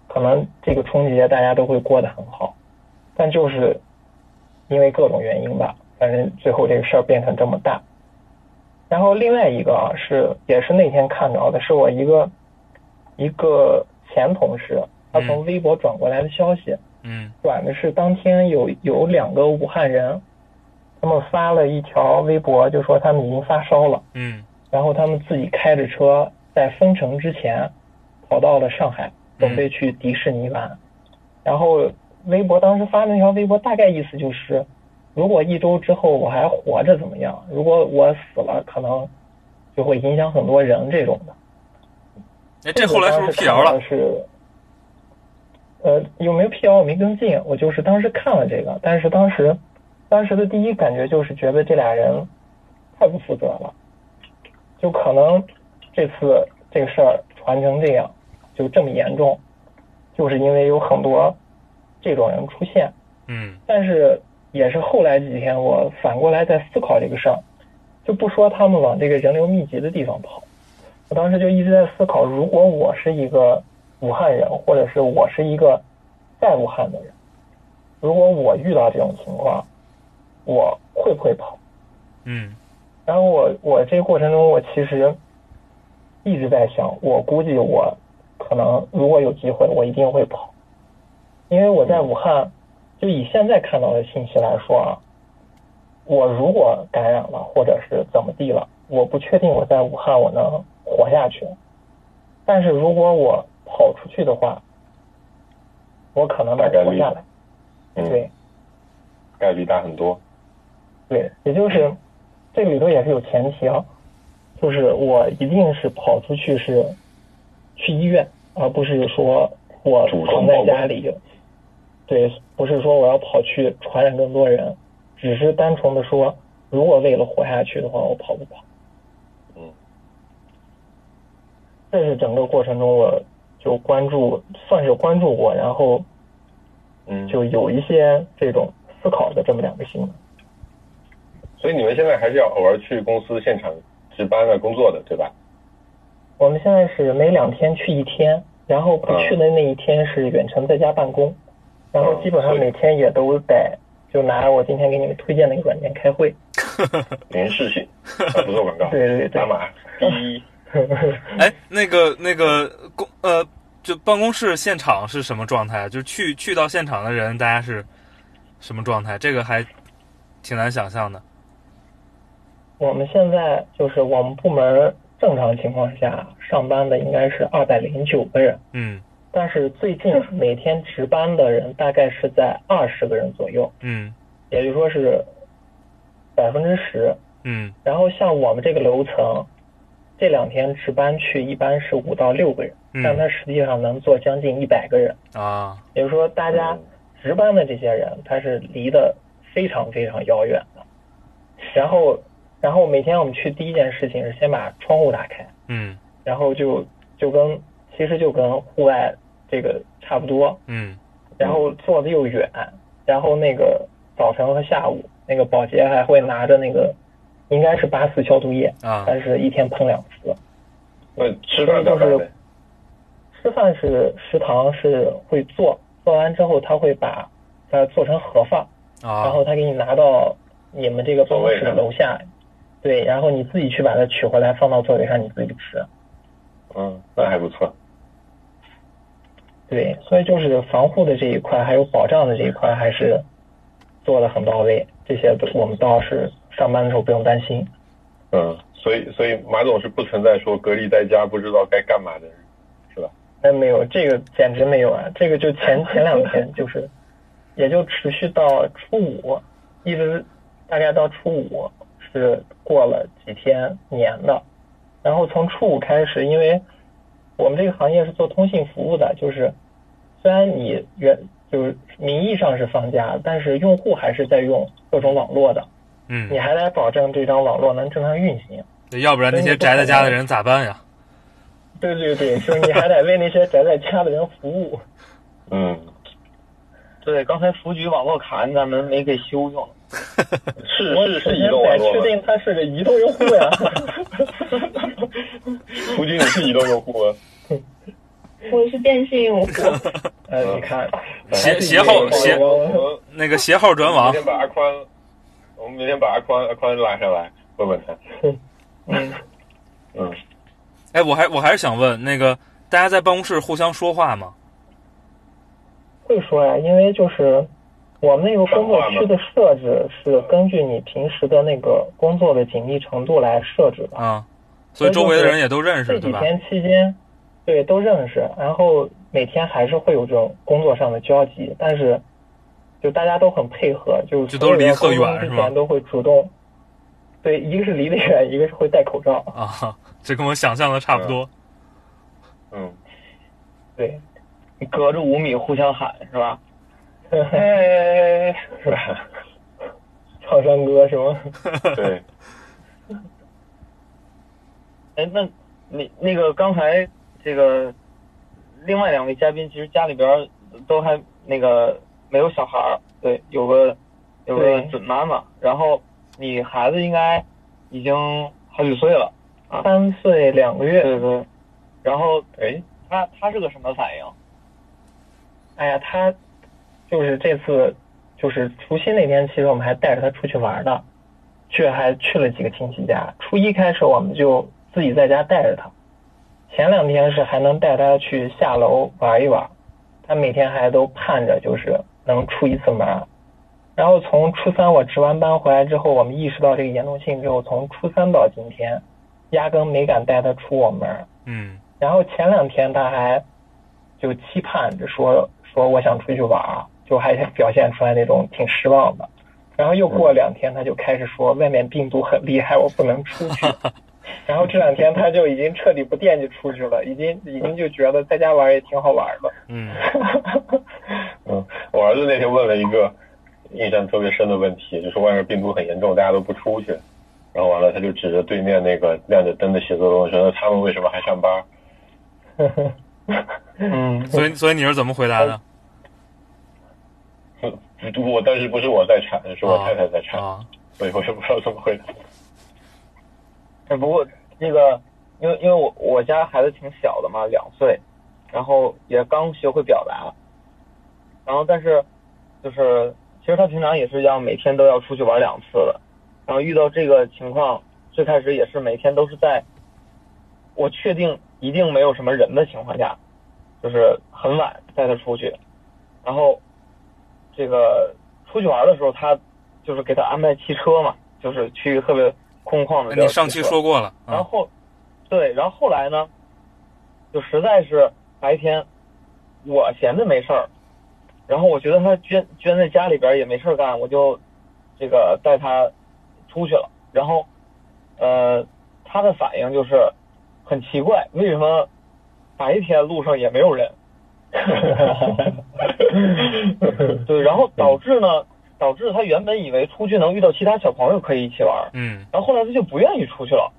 可能这个春节大家都会过得很好，但就是因为各种原因吧，反正最后这个事儿变成这么大。然后另外一个啊，是也是那天看着的，是我一个一个前同事，他从微博转过来的消息，嗯，转的是当天有有两个武汉人，他们发了一条微博，就说他们已经发烧了，嗯，然后他们自己开着车在封城之前跑到了上海。准备去迪士尼玩，然后微博当时发那条微博，大概意思就是，如果一周之后我还活着怎么样？如果我死了，可能就会影响很多人这种的。哎，这后来是不是辟谣了？是，呃，有没有辟谣我没跟进，我就是当时看了这个，但是当时当时的第一感觉就是觉得这俩人太不负责了，就可能这次这个事儿传成这样。就这么严重，就是因为有很多这种人出现。嗯，但是也是后来几天，我反过来在思考这个事儿，就不说他们往这个人流密集的地方跑，我当时就一直在思考，如果我是一个武汉人，或者是我是一个在武汉的人，如果我遇到这种情况，我会不会跑？嗯，然后我我这过程中，我其实一直在想，我估计我。可能如果有机会，我一定会跑，因为我在武汉，就以现在看到的信息来说啊，我如果感染了或者是怎么地了，我不确定我在武汉我能活下去，但是如果我跑出去的话，我可能能活下来。对，概率大很多。对，也就是这个里头也是有前提啊，就是我一定是跑出去是。去医院，而不是说我躺在家里。对，不是说我要跑去传染更多人，只是单纯的说，如果为了活下去的话，我跑不跑？嗯，这是整个过程中我就关注，算是关注过，然后嗯，就有一些这种思考的这么两个新闻。所以你们现在还是要偶尔去公司现场值班的工作的，对吧？我们现在是每两天去一天，然后不去的那一天是远程在家办公，然后基本上每天也都得就拿我今天给你们推荐那个软件开会。连视性，啊不做广告，对对对打码一，哎，那个那个公呃，就办公室现场是什么状态？就是去去到现场的人，大家是什么状态？这个还挺难想象的。我们现在就是我们部门正常情况下上班的应该是二百零九个人，嗯但是最近每天值班的人大概是在二十个人左右，嗯。也就是说是百分之十。嗯。然后像我们这个楼层，这两天值班去一般是五到六个人，嗯。但嗯他实际上能做将近一百个人。啊。也就是说，大家值班的这些人，他是离得非常非常遥远的。然后，然后每天我们去第一件事情是先把窗户打开，嗯。然后就就跟其实就跟户外这个差不多，嗯然后坐的又远，然后那个早晨和下午，那个保洁还会拿着那个应该是八四消毒液，啊但是一天喷两次。那吃饭就是？吃饭是食堂是会做，做完之后他会把它做成盒饭，啊然啊后他给你拿到你们这个办公室的楼下，对，然后你自己去把它取回来放到座位上，你自己吃。嗯，那还不错。对，所以就是防护的这一块，还有保障的这一块，还是做的很到位。这些都我们倒是上班的时候不用担心。嗯，所以所以马总是不存在说隔离在家不知道该干嘛的人，是吧？那没有，这个简直没有啊！这个就前前两天 就是，也就持续到初五，一直大概到初五是过了几天年的，然后从初五开始，因为我们这个行业是做通信服务的，就是虽然你原就是名义上是放假，但是用户还是在用各种网络的，嗯你，还得保证这张网络能正常运行。要不然那些宅在家的人咋办呀？对对对，就是你还得为那些宅在家的人服务。嗯，对，刚才福局网络卡咱们没给修用，是我是是移动网得确？定它是个移动用户呀。胡军，你是移动用户吗？我是电信用户，哎，你看，斜斜号斜我我那个斜号转网明天把阿宽，我们明天把阿宽阿宽拉上来问问他。嗯，嗯，哎，我还我还是想问，那个大家在办公室互相说话吗？会说呀，因为就是我们那个工作区的设置是根据你平时的那个工作的紧密程度来设置的。啊，所以周围的人也都认识，对吧？这几天期间，对都认识，然后每天还是会有这种工作上的交集，但是就大家都很配合，就就都离得特远是吗前都会主动，对，一个是离得远，一个是会戴口罩，啊，这跟我想象的差不多。嗯，对，你隔着五米互相喊是吧？哎，是吧？唱山歌是吗？对，哎，那你那个刚才这个另外两位嘉宾，其实家里边都还那个没有小孩儿，对，有个有个准妈妈，然后你孩子应该已经好几岁了，三岁两个月，对对，然后哎，他他是个什么反应？哎呀，他就是这次就是除夕那天，其实我们还带着他出去玩的，去还去了几个亲戚家。初一开始我们就自己在家带着他，前两天是还能带他去下楼玩一玩，他每天还都盼着就是能出一次门。然后从初三我值完班回来之后，我们意识到这个严重性之后，从初三到今天，压根没敢带他出我门。嗯然后前两天他还就期盼着说说我想出去玩，就还表现出来那种挺失望的。然后又过两天，他就开始说外面病毒很厉害，我不能出去。然后这两天他就已经彻底不惦记出去了，已经已经就觉得在家玩也挺好玩的。嗯 嗯，我儿子那天问了一个印象特别深的问题，就是外面病毒很严重，大家都不出去。然后完了，他就指着对面那个亮着灯的写字楼说：“那他们为什么还上班？” 嗯，所以所以你是怎么回答的？我当时不是我在产，是我太太在产，啊，所以我也不知道怎么回答。不过这个，因为因为我我家孩子挺小的嘛，两岁，然后也刚学会表达，然后但是就是其实他平常也是要每天都要出去玩两次的，然后遇到这个情况，最开始也是每天都是在我确定一定没有什么人的情况下，就是很晚带他出去，然后这个出去玩的时候，他就是给他安排汽车嘛，就是去特别空旷的。你上期说过了，啊然后，对，然后后来呢，就实在是白天我闲着没事儿，然后我觉得他捐捐在家里边也没事儿干，我就这个带他出去了。然后，呃，他的反应就是很奇怪，为什么白天路上也没有人？对，然后导致呢，导致他原本以为出去能遇到其他小朋友可以一起玩，嗯。然后后来他就不愿意出去了。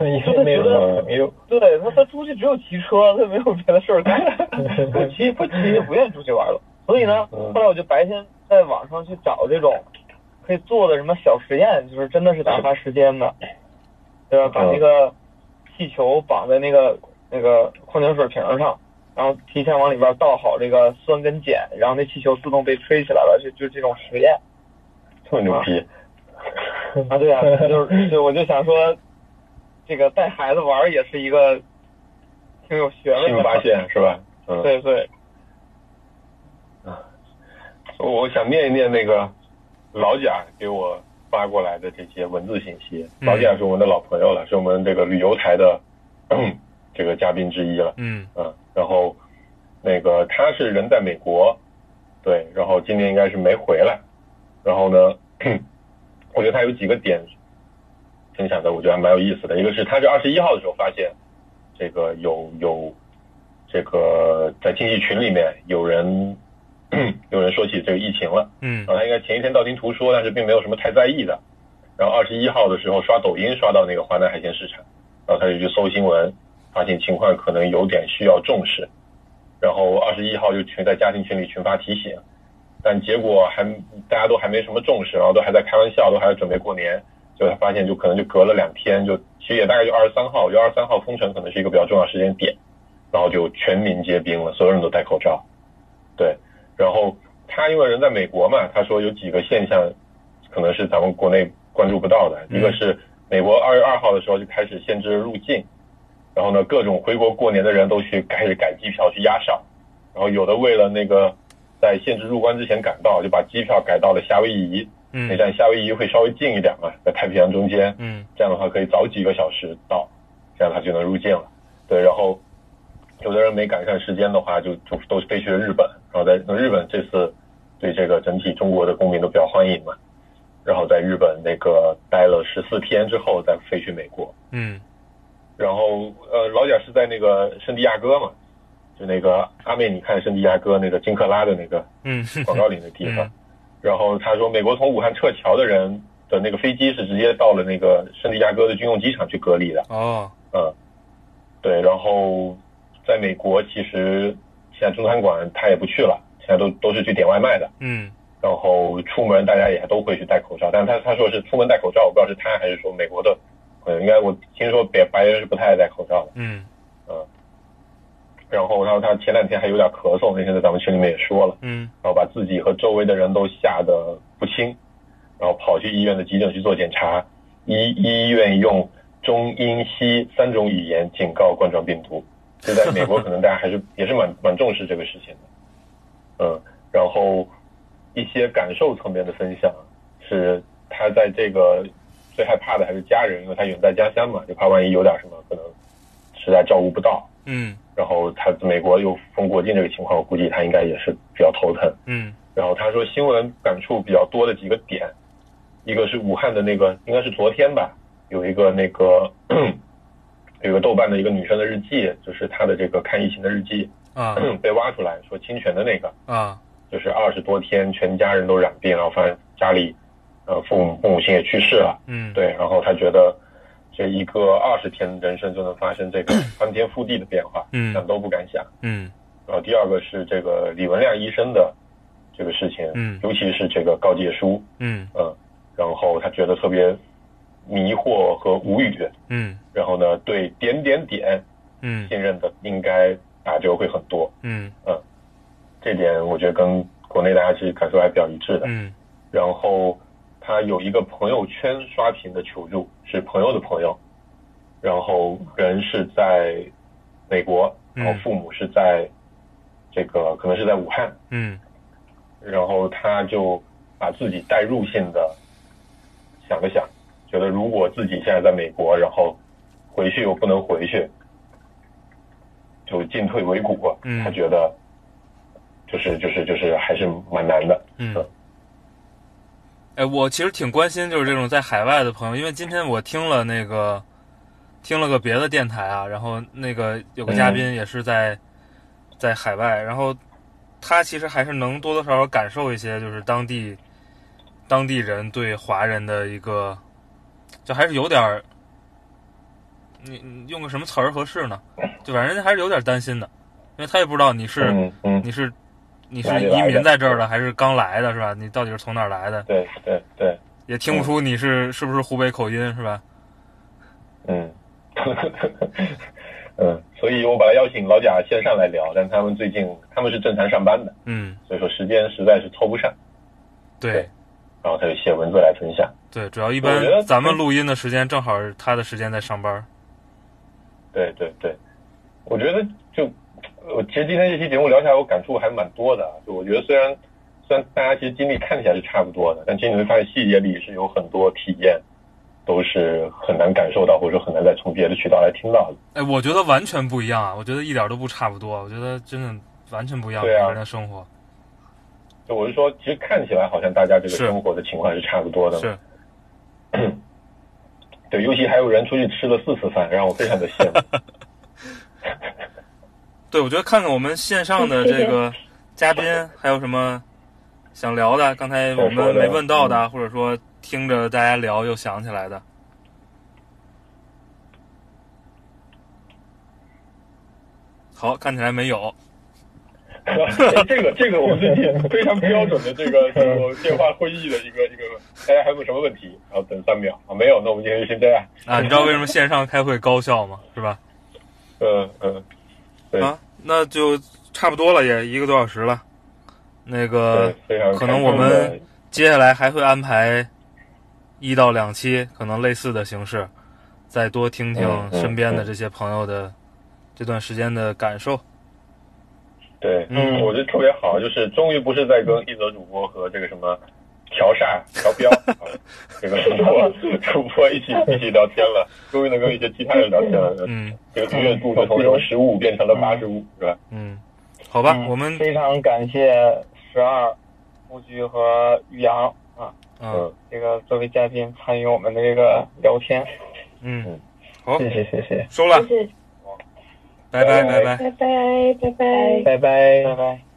因为没有没有，对他，他出去只有骑车，他没有别的事儿干，不骑不骑就不愿意出去玩了。所以呢，嗯后来我就白天在网上去找这种可以做的什么小实验，就是真的是打发时间的，对吧？把那个气球绑在那个那个矿泉水瓶上，然后提前往里边倒好这个酸跟碱，然后那气球自动被吹起来了，就就这种实验。这么牛逼，啊，对啊，就是就我就想说，这个带孩子玩也是一个挺有学问新的发现是吧？嗯，对对，我我想念一念那个老贾给我发过来的这些文字信息。嗯。老贾是我们的老朋友了，是我们这个旅游台的这个嘉宾之一了。嗯。嗯，然后那个他是人在美国，对，然后今年应该是没回来。然后呢，我觉得他有几个点分享的，我觉得还蛮有意思的。一个是他是二十一号的时候发现，这个有有这个在经济群里面有人 有人说起这个疫情了，嗯然后他应该前一天道听途说，但是并没有什么太在意的。然后二十一号的时候刷抖音刷到那个华南海鲜市场，然后他就去搜新闻，发现情况可能有点需要重视。然后二十一号就群在家庭群里群发提醒，但结果还大家都还没什么重视，然后都还在开玩笑，都还在准备过年。就他发现就可能就隔了两天，就其实也大概就二十三号，就二十三号封城可能是一个比较重要时间点，然后就全民皆兵了，所有人都戴口罩。对，然后他因为人在美国嘛，他说有几个现象可能是咱们国内关注不到的，嗯一个是美国二月二号的时候就开始限制入境，然后呢，各种回国过年的人都去开始改机票去压哨，然后有的为了那个在限制入关之前赶到，就把机票改到了夏威夷，那嗯站夏威夷会稍微近一点嘛，在太平洋中间，嗯。这样的话可以早几个小时到，这样他就能入境了。对，然后有的人没赶上时间的话，就就都飞去了日本，然后在日本这次对这个整体中国的公民都比较欢迎嘛，然后在日本那个待了十四天之后再飞去美国，嗯然后呃老贾是在那个圣地亚哥嘛，就那个阿妹你看圣地亚哥那个金克拉的那个嗯 广告里的地方嗯。然后他说，美国从武汉撤侨的人的那个飞机是直接到了那个圣地亚哥的军用机场去隔离的。哦嗯，对。然后在美国，其实现在中餐馆他也不去了，现在都都是去点外卖的。嗯然后出门大家也都会去戴口罩，但是他他说是出门戴口罩，我不知道是他还是说美国的朋友。应该我听说北白人是不太爱戴口罩的。嗯嗯然后他说他前两天还有点咳嗽，那天在咱们群里面也说了。嗯然后把自己和周围的人都吓得不轻，然后跑去医院的急诊去做检查，医医院用中英西三种语言警告冠状病毒。就在美国，可能大家还是也是蛮蛮重视这个事情的，嗯，然后一些感受层面的分享是他在这个最害怕的还是家人，因为他远在家乡嘛，就怕万一有点什么可能实在照顾不到，嗯。然后他美国又封国境这个情况，我估计他应该也是比较头疼。嗯。然后他说新闻感触比较多的几个点，一个是武汉的那个，应该是昨天吧，有一个那个有一个豆瓣的一个女生的日记，就是她的这个看疫情的日记啊。被挖出来，说侵权的那个，啊。就是二十多天全家人都染病，然后发现家里呃父母父母亲也去世了，嗯对，然后他觉得这一个二十天人生就能发生这个 翻天覆地的变化，嗯想都不敢想。嗯。然后第二个是这个李文亮医生的这个事情，嗯尤其是这个告诫书，嗯。嗯，然后他觉得特别迷惑和无语，嗯。然后呢，对点点点嗯。信任的应该打折会很多，嗯。这点我觉得跟国内大家其实感受还比较一致的。嗯。然后他有一个朋友圈刷屏的求助，是朋友的朋友，然后人是在美国，然后父母是在这个可能是在武汉，嗯。然后他就把自己代入性的想了想，觉得如果自己现在在美国，然后回去又不能回去，就进退维谷，嗯。他觉得就是就是就是还是蛮难的，嗯。哎，我其实挺关心就是这种在海外的朋友，因为今天我听了那个听了个别的电台啊，然后那个有个嘉宾也是在、在海外，然后他其实还是能多多少少感受一些就是当地当地人对华人的一个，就还是有点儿，你你用个什么词儿合适呢？就反正还是有点担心的，因为他也不知道你是、嗯嗯，你是你是移民在这儿的还是刚来的，是吧？你到底是从哪儿来的？对对对，也听不出你是是不是湖北口音，是吧？嗯，嗯，所以我把他邀请老贾线上来聊，但他们最近他们是正常上班的，嗯，所以说时间实在是凑不上，对对然后他就写文字来分享。对，主要一般咱们录音的时间正好是他的时间在上班。对对对，我觉得就我其实今天这期节目聊下来，我感触还蛮多的。就我觉得虽然虽然大家其实经历看起来是差不多的，但其实你会发现细节里是有很多体验都是很难感受到，或者说很难再从别的渠道来听到的。哎，我觉得完全不一样啊！我觉得一点都不差不多，我觉得真的完全不一样。对啊生活就我是说，其实看起来好像大家这个生活的情况是差不多的。是，对，尤其还有人出去吃了四次饭，让我非常的羡慕。对，我觉得看看我们线上的这个嘉宾 还有什么想聊的，刚才我们没问到的，或者说听着大家聊又想起来的。好，看起来没有。哎 这个这个我们最近非常标准的这个这个电话会议的一个一个，大家还有没有什么问题？然后等三秒啊，没有，那我们今天就先这样。啊，你知道为什么线上开会高效吗？是吧？嗯 嗯，对啊，那就差不多了，也一个多小时了。那个可能我们接下来还会安排一到两期可能类似的形式，再多听听身边的这些朋友的这段时间的感受。对，嗯。我觉得特别好，就是终于不是在跟一泽主播和这个什么调煞调标 啊，这个主播主播一起一起聊天了，终于能跟一些其他人聊天了。嗯这个订阅度就从什么十五变成了八十五，是吧？嗯，好吧，嗯我们非常感谢十二、木居和于洋啊，嗯这个作为嘉宾参与我们的这个聊天，嗯，好，谢谢谢谢，收了，谢谢，拜拜拜拜。拜拜拜拜。拜拜拜拜。